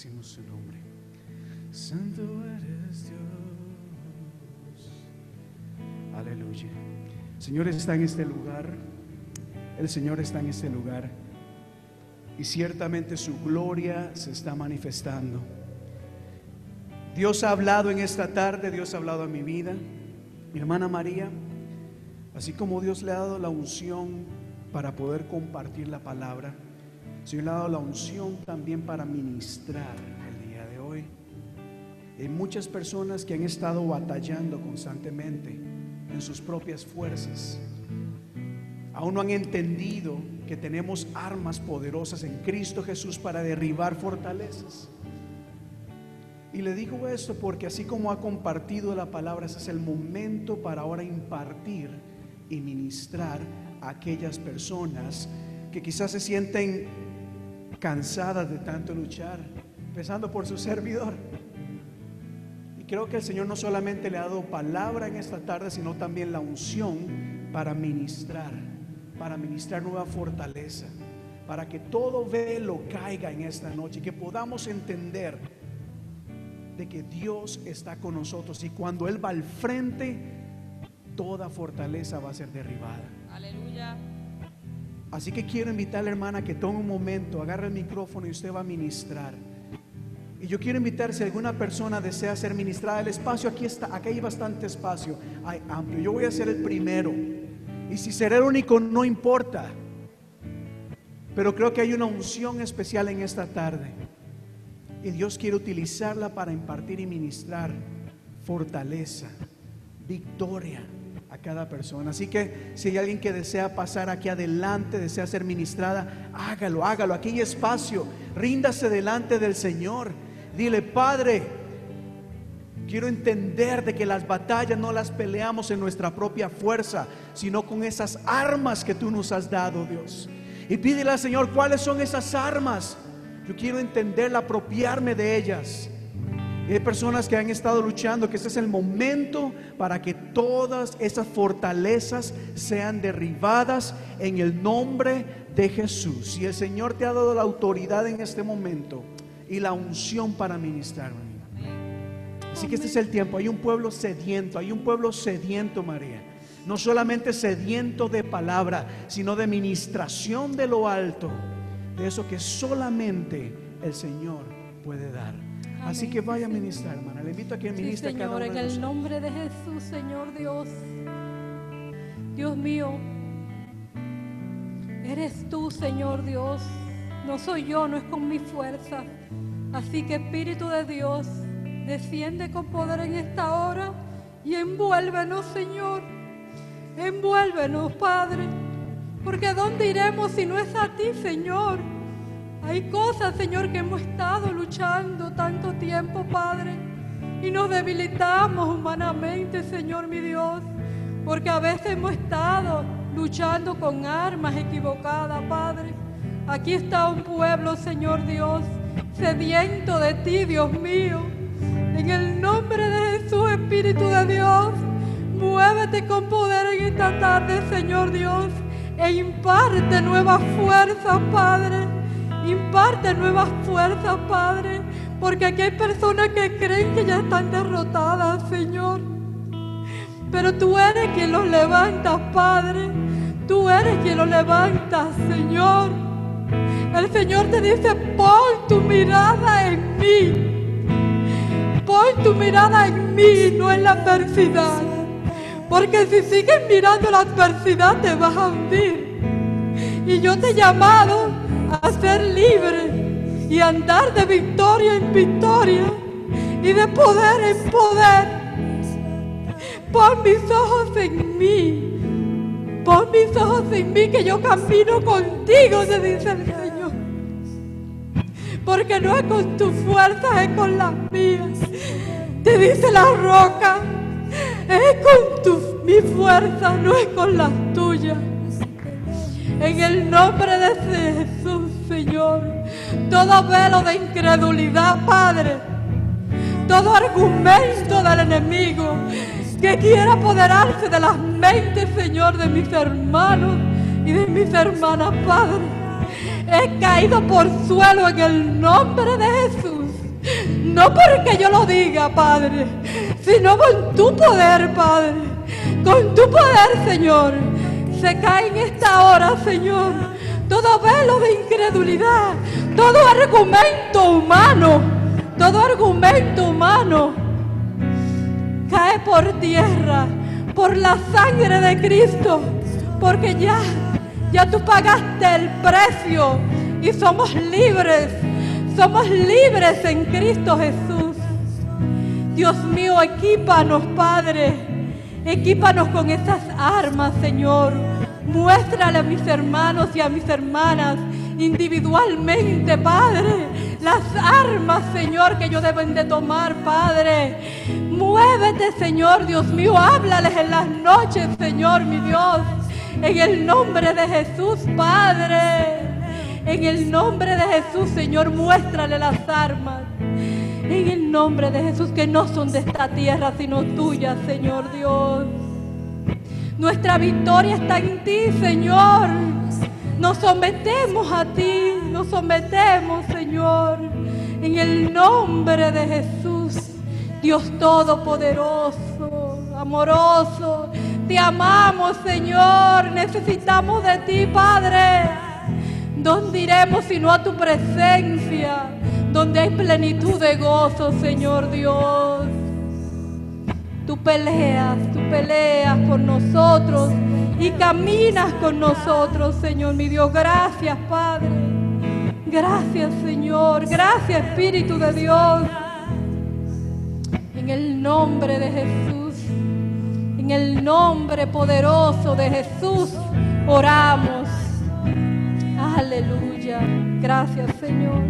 Bendecimos su nombre. Santo eres Dios. Aleluya. El Señor está en este lugar. El Señor está en este lugar. Y ciertamente su gloria se está manifestando. Dios ha hablado en esta tarde, Dios ha hablado a mi vida. Mi hermana María, así como Dios le ha dado la unción para poder compartir la palabra, Señor le ha dado la unción también para ministrar el día de hoy. Hay muchas personas que han estado batallando constantemente en sus propias fuerzas. Aún no han entendido que tenemos armas poderosas en Cristo Jesús para derribar fortalezas. Y le digo esto porque así como ha compartido la palabra, ese es el momento para ahora impartir y ministrar a aquellas personas que quizás se sienten cansadas de tanto luchar, empezando por su servidor. Y creo que el Señor no solamente le ha dado palabra en esta tarde, sino también la unción para ministrar, para ministrar nueva fortaleza, para que todo velo caiga en esta noche que podamos entender de que Dios está con nosotros y cuando Él va al frente, toda fortaleza va a ser derribada. Aleluya. Así que quiero invitar a la hermana que tome un momento, agarre el micrófono y usted va a ministrar. Y yo quiero invitar si alguna persona desea ser ministrada, el espacio aquí está, aquí hay bastante espacio, hay amplio. Yo voy a ser el primero. Y si seré el único, no importa. Pero creo que hay una unción especial en esta tarde. Y Dios quiere utilizarla para impartir y ministrar fortaleza, victoria a cada persona. Así que si hay alguien que desea pasar aquí adelante, desea ser ministrada, hágalo, hágalo. Aquí hay espacio. Ríndase delante del Señor. Dile, Padre, quiero entender de que las batallas no las peleamos en nuestra propia fuerza, sino con esas armas que tú nos has dado, Dios. Y pídele al Señor, ¿cuáles son esas armas? Yo quiero entenderla, apropiarme de ellas. Y hay personas que han estado luchando, que este es el momento para que todas esas fortalezas sean derribadas en el nombre de Jesús. Y el Señor te ha dado la autoridad en este momento y la unción para ministrar. Así que este es el tiempo. Hay un pueblo sediento, hay un pueblo sediento, María. No solamente sediento de palabra, sino de ministración de lo alto, de eso que solamente el Señor puede dar. Así que vaya a ministrar, hermana. Le invito a que Sí, ministre cada Señor, uno en el nombre de Jesús, Señor Dios. Dios mío, eres tú, Señor Dios. No soy yo, no es con mi fuerza. Así que Espíritu de Dios, desciende con poder en esta hora y envuélvenos, Señor. Envuélvenos, Padre. Porque ¿a dónde iremos si no es a ti, Señor? Hay cosas, Señor, que hemos estado luchando tanto tiempo, Padre, y nos debilitamos humanamente, Señor mi Dios, porque a veces hemos estado luchando con armas equivocadas, Padre. Aquí está un pueblo, Señor Dios, sediento de ti, Dios mío. En el nombre de Jesús, Espíritu de Dios, muévete con poder en esta tarde, Señor Dios, e imparte nuevas fuerzas, Padre. Imparte nuevas fuerzas, Padre, porque aquí hay personas que creen que ya están derrotadas, Señor. Pero tú eres quien los levantas, Padre. Tú eres quien los levantas, Señor. El Señor te dice, pon tu mirada en mí. Pon tu mirada en mí, no en la adversidad. Porque si sigues mirando la adversidad te vas a hundir. Y yo te he llamado a ser libre y andar de victoria en victoria y de poder en poder. Pon mis ojos en mí. Pon mis ojos en mí que yo camino contigo, te dice el Señor. Porque no es con tus fuerzas, es con las mías. Te dice la roca. Es con tus mi fuerza, no es con las tuyas. En el nombre de Jesús, Señor. Todo velo de incredulidad, Padre. Todo argumento del enemigo que quiera apoderarse de las mentes, Señor, de mis hermanos y de mis hermanas, Padre. He caído por suelo en el nombre de Jesús. No porque yo lo diga, Padre, sino con tu poder, Padre. Con tu poder, Señor. Se cae en esta hora, Señor, todo velo de incredulidad, todo argumento humano, todo argumento humano cae por tierra por la sangre de Cristo, porque ya, ya tú pagaste el precio y somos libres, somos libres en Cristo Jesús. Dios mío, equípanos, Padre, equípanos con esas armas, Señor. Muéstrale a mis hermanos y a mis hermanas individualmente, Padre, las armas, Señor, que ellos deben de tomar, Padre. Muévete, Señor, Dios mío, háblales en las noches, Señor, mi Dios. En el nombre de Jesús, Padre. En el nombre de Jesús, Señor, muéstrale las armas. En el nombre de Jesús, que no son de esta tierra, sino tuyas, Señor Dios. Nuestra victoria está en ti, Señor. Nos sometemos a ti, nos sometemos, Señor, en el nombre de Jesús, Dios Todopoderoso, amoroso. Te amamos, Señor, necesitamos de ti, Padre. ¿Dónde iremos sino a tu presencia? Donde hay plenitud de gozo, Señor Dios. Tú peleas, tú peleas por nosotros y caminas con nosotros, Señor mi Dios. Gracias, Padre. Gracias, Señor. Gracias, Espíritu de Dios. En el nombre de Jesús, en el nombre poderoso de Jesús, oramos. Aleluya. Gracias, Señor.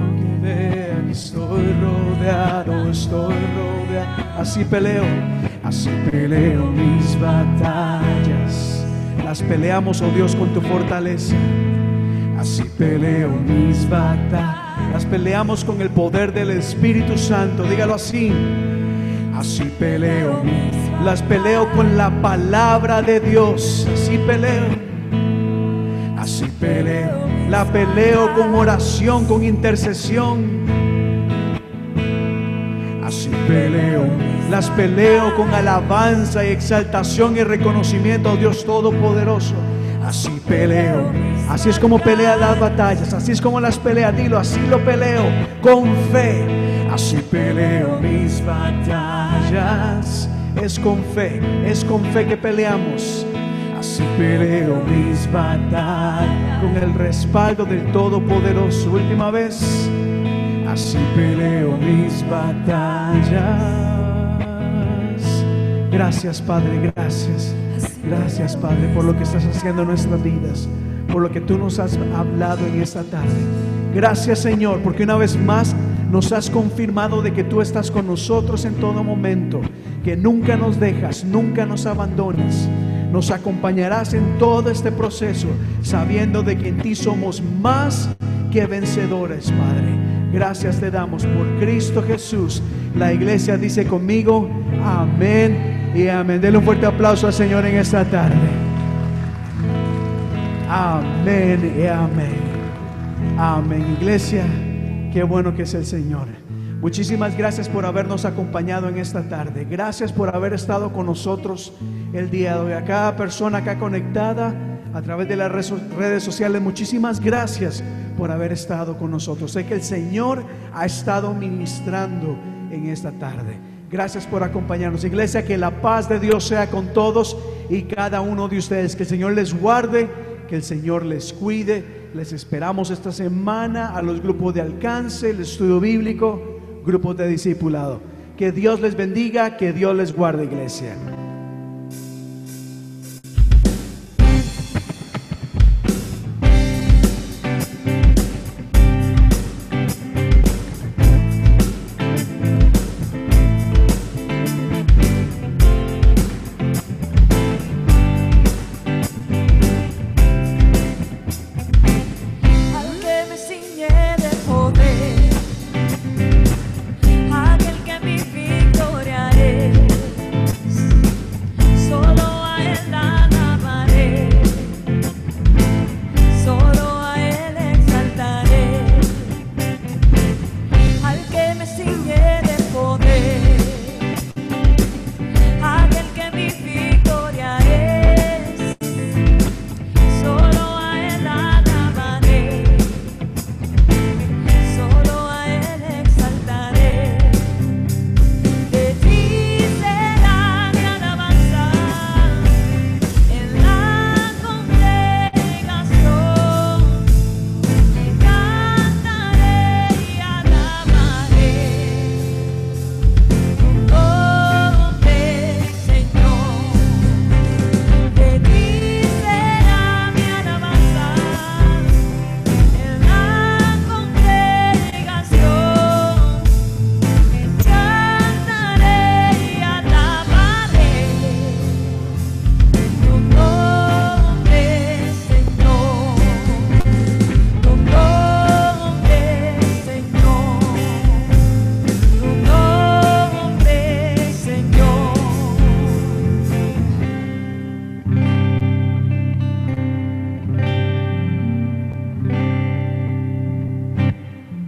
Aunque vea que estoy rodeado, estoy rodeado. Así peleo, así peleo mis batallas. Las peleamos, oh Dios, con tu fortaleza. Así peleo mis batallas. Las peleamos con el poder del Espíritu Santo. Dígalo así. Así peleo. Las peleo con la palabra de Dios. Así peleo. Así peleo. La peleo con oración, con intercesión. Así peleo. Las peleo con alabanza y exaltación y reconocimiento a Dios Todopoderoso. Así peleo. Así es como pelea las batallas. Así es como las pelea. Dilo, así lo peleo. Con fe. Así peleo mis batallas. Es con fe. Es con fe que peleamos. Así peleo mis batallas con el respaldo del Todopoderoso. Última vez. Así peleo mis batallas. Gracias, Padre, gracias. Gracias, Padre, por lo que estás haciendo en nuestras vidas, por lo que tú nos has hablado en esta tarde. Gracias, Señor, porque una vez más Nos has confirmado de que tú estás con nosotros en todo momento, que nunca nos dejas, nunca nos abandonas. Nos acompañarás en todo este proceso, sabiendo de que en ti somos más que vencedores, Padre. Gracias te damos por Cristo Jesús. La iglesia dice conmigo, amén y amén. Denle un fuerte aplauso al Señor en esta tarde. Amén y amén. Amén, iglesia. Qué bueno que es el Señor. Muchísimas gracias por habernos acompañado en esta tarde. Gracias por haber estado con nosotros el día de hoy. A cada persona acá conectada a través de las redes- sociales, muchísimas gracias por haber estado con nosotros. Sé que el Señor ha estado ministrando en esta tarde. Gracias por acompañarnos. Iglesia, que la paz de Dios sea con todos y cada uno de ustedes. Que el Señor les guarde, que el Señor les cuide. Les esperamos esta semana a los grupos de alcance, el estudio bíblico, grupos de discipulado. Que Dios les bendiga, que Dios les guarde, iglesia.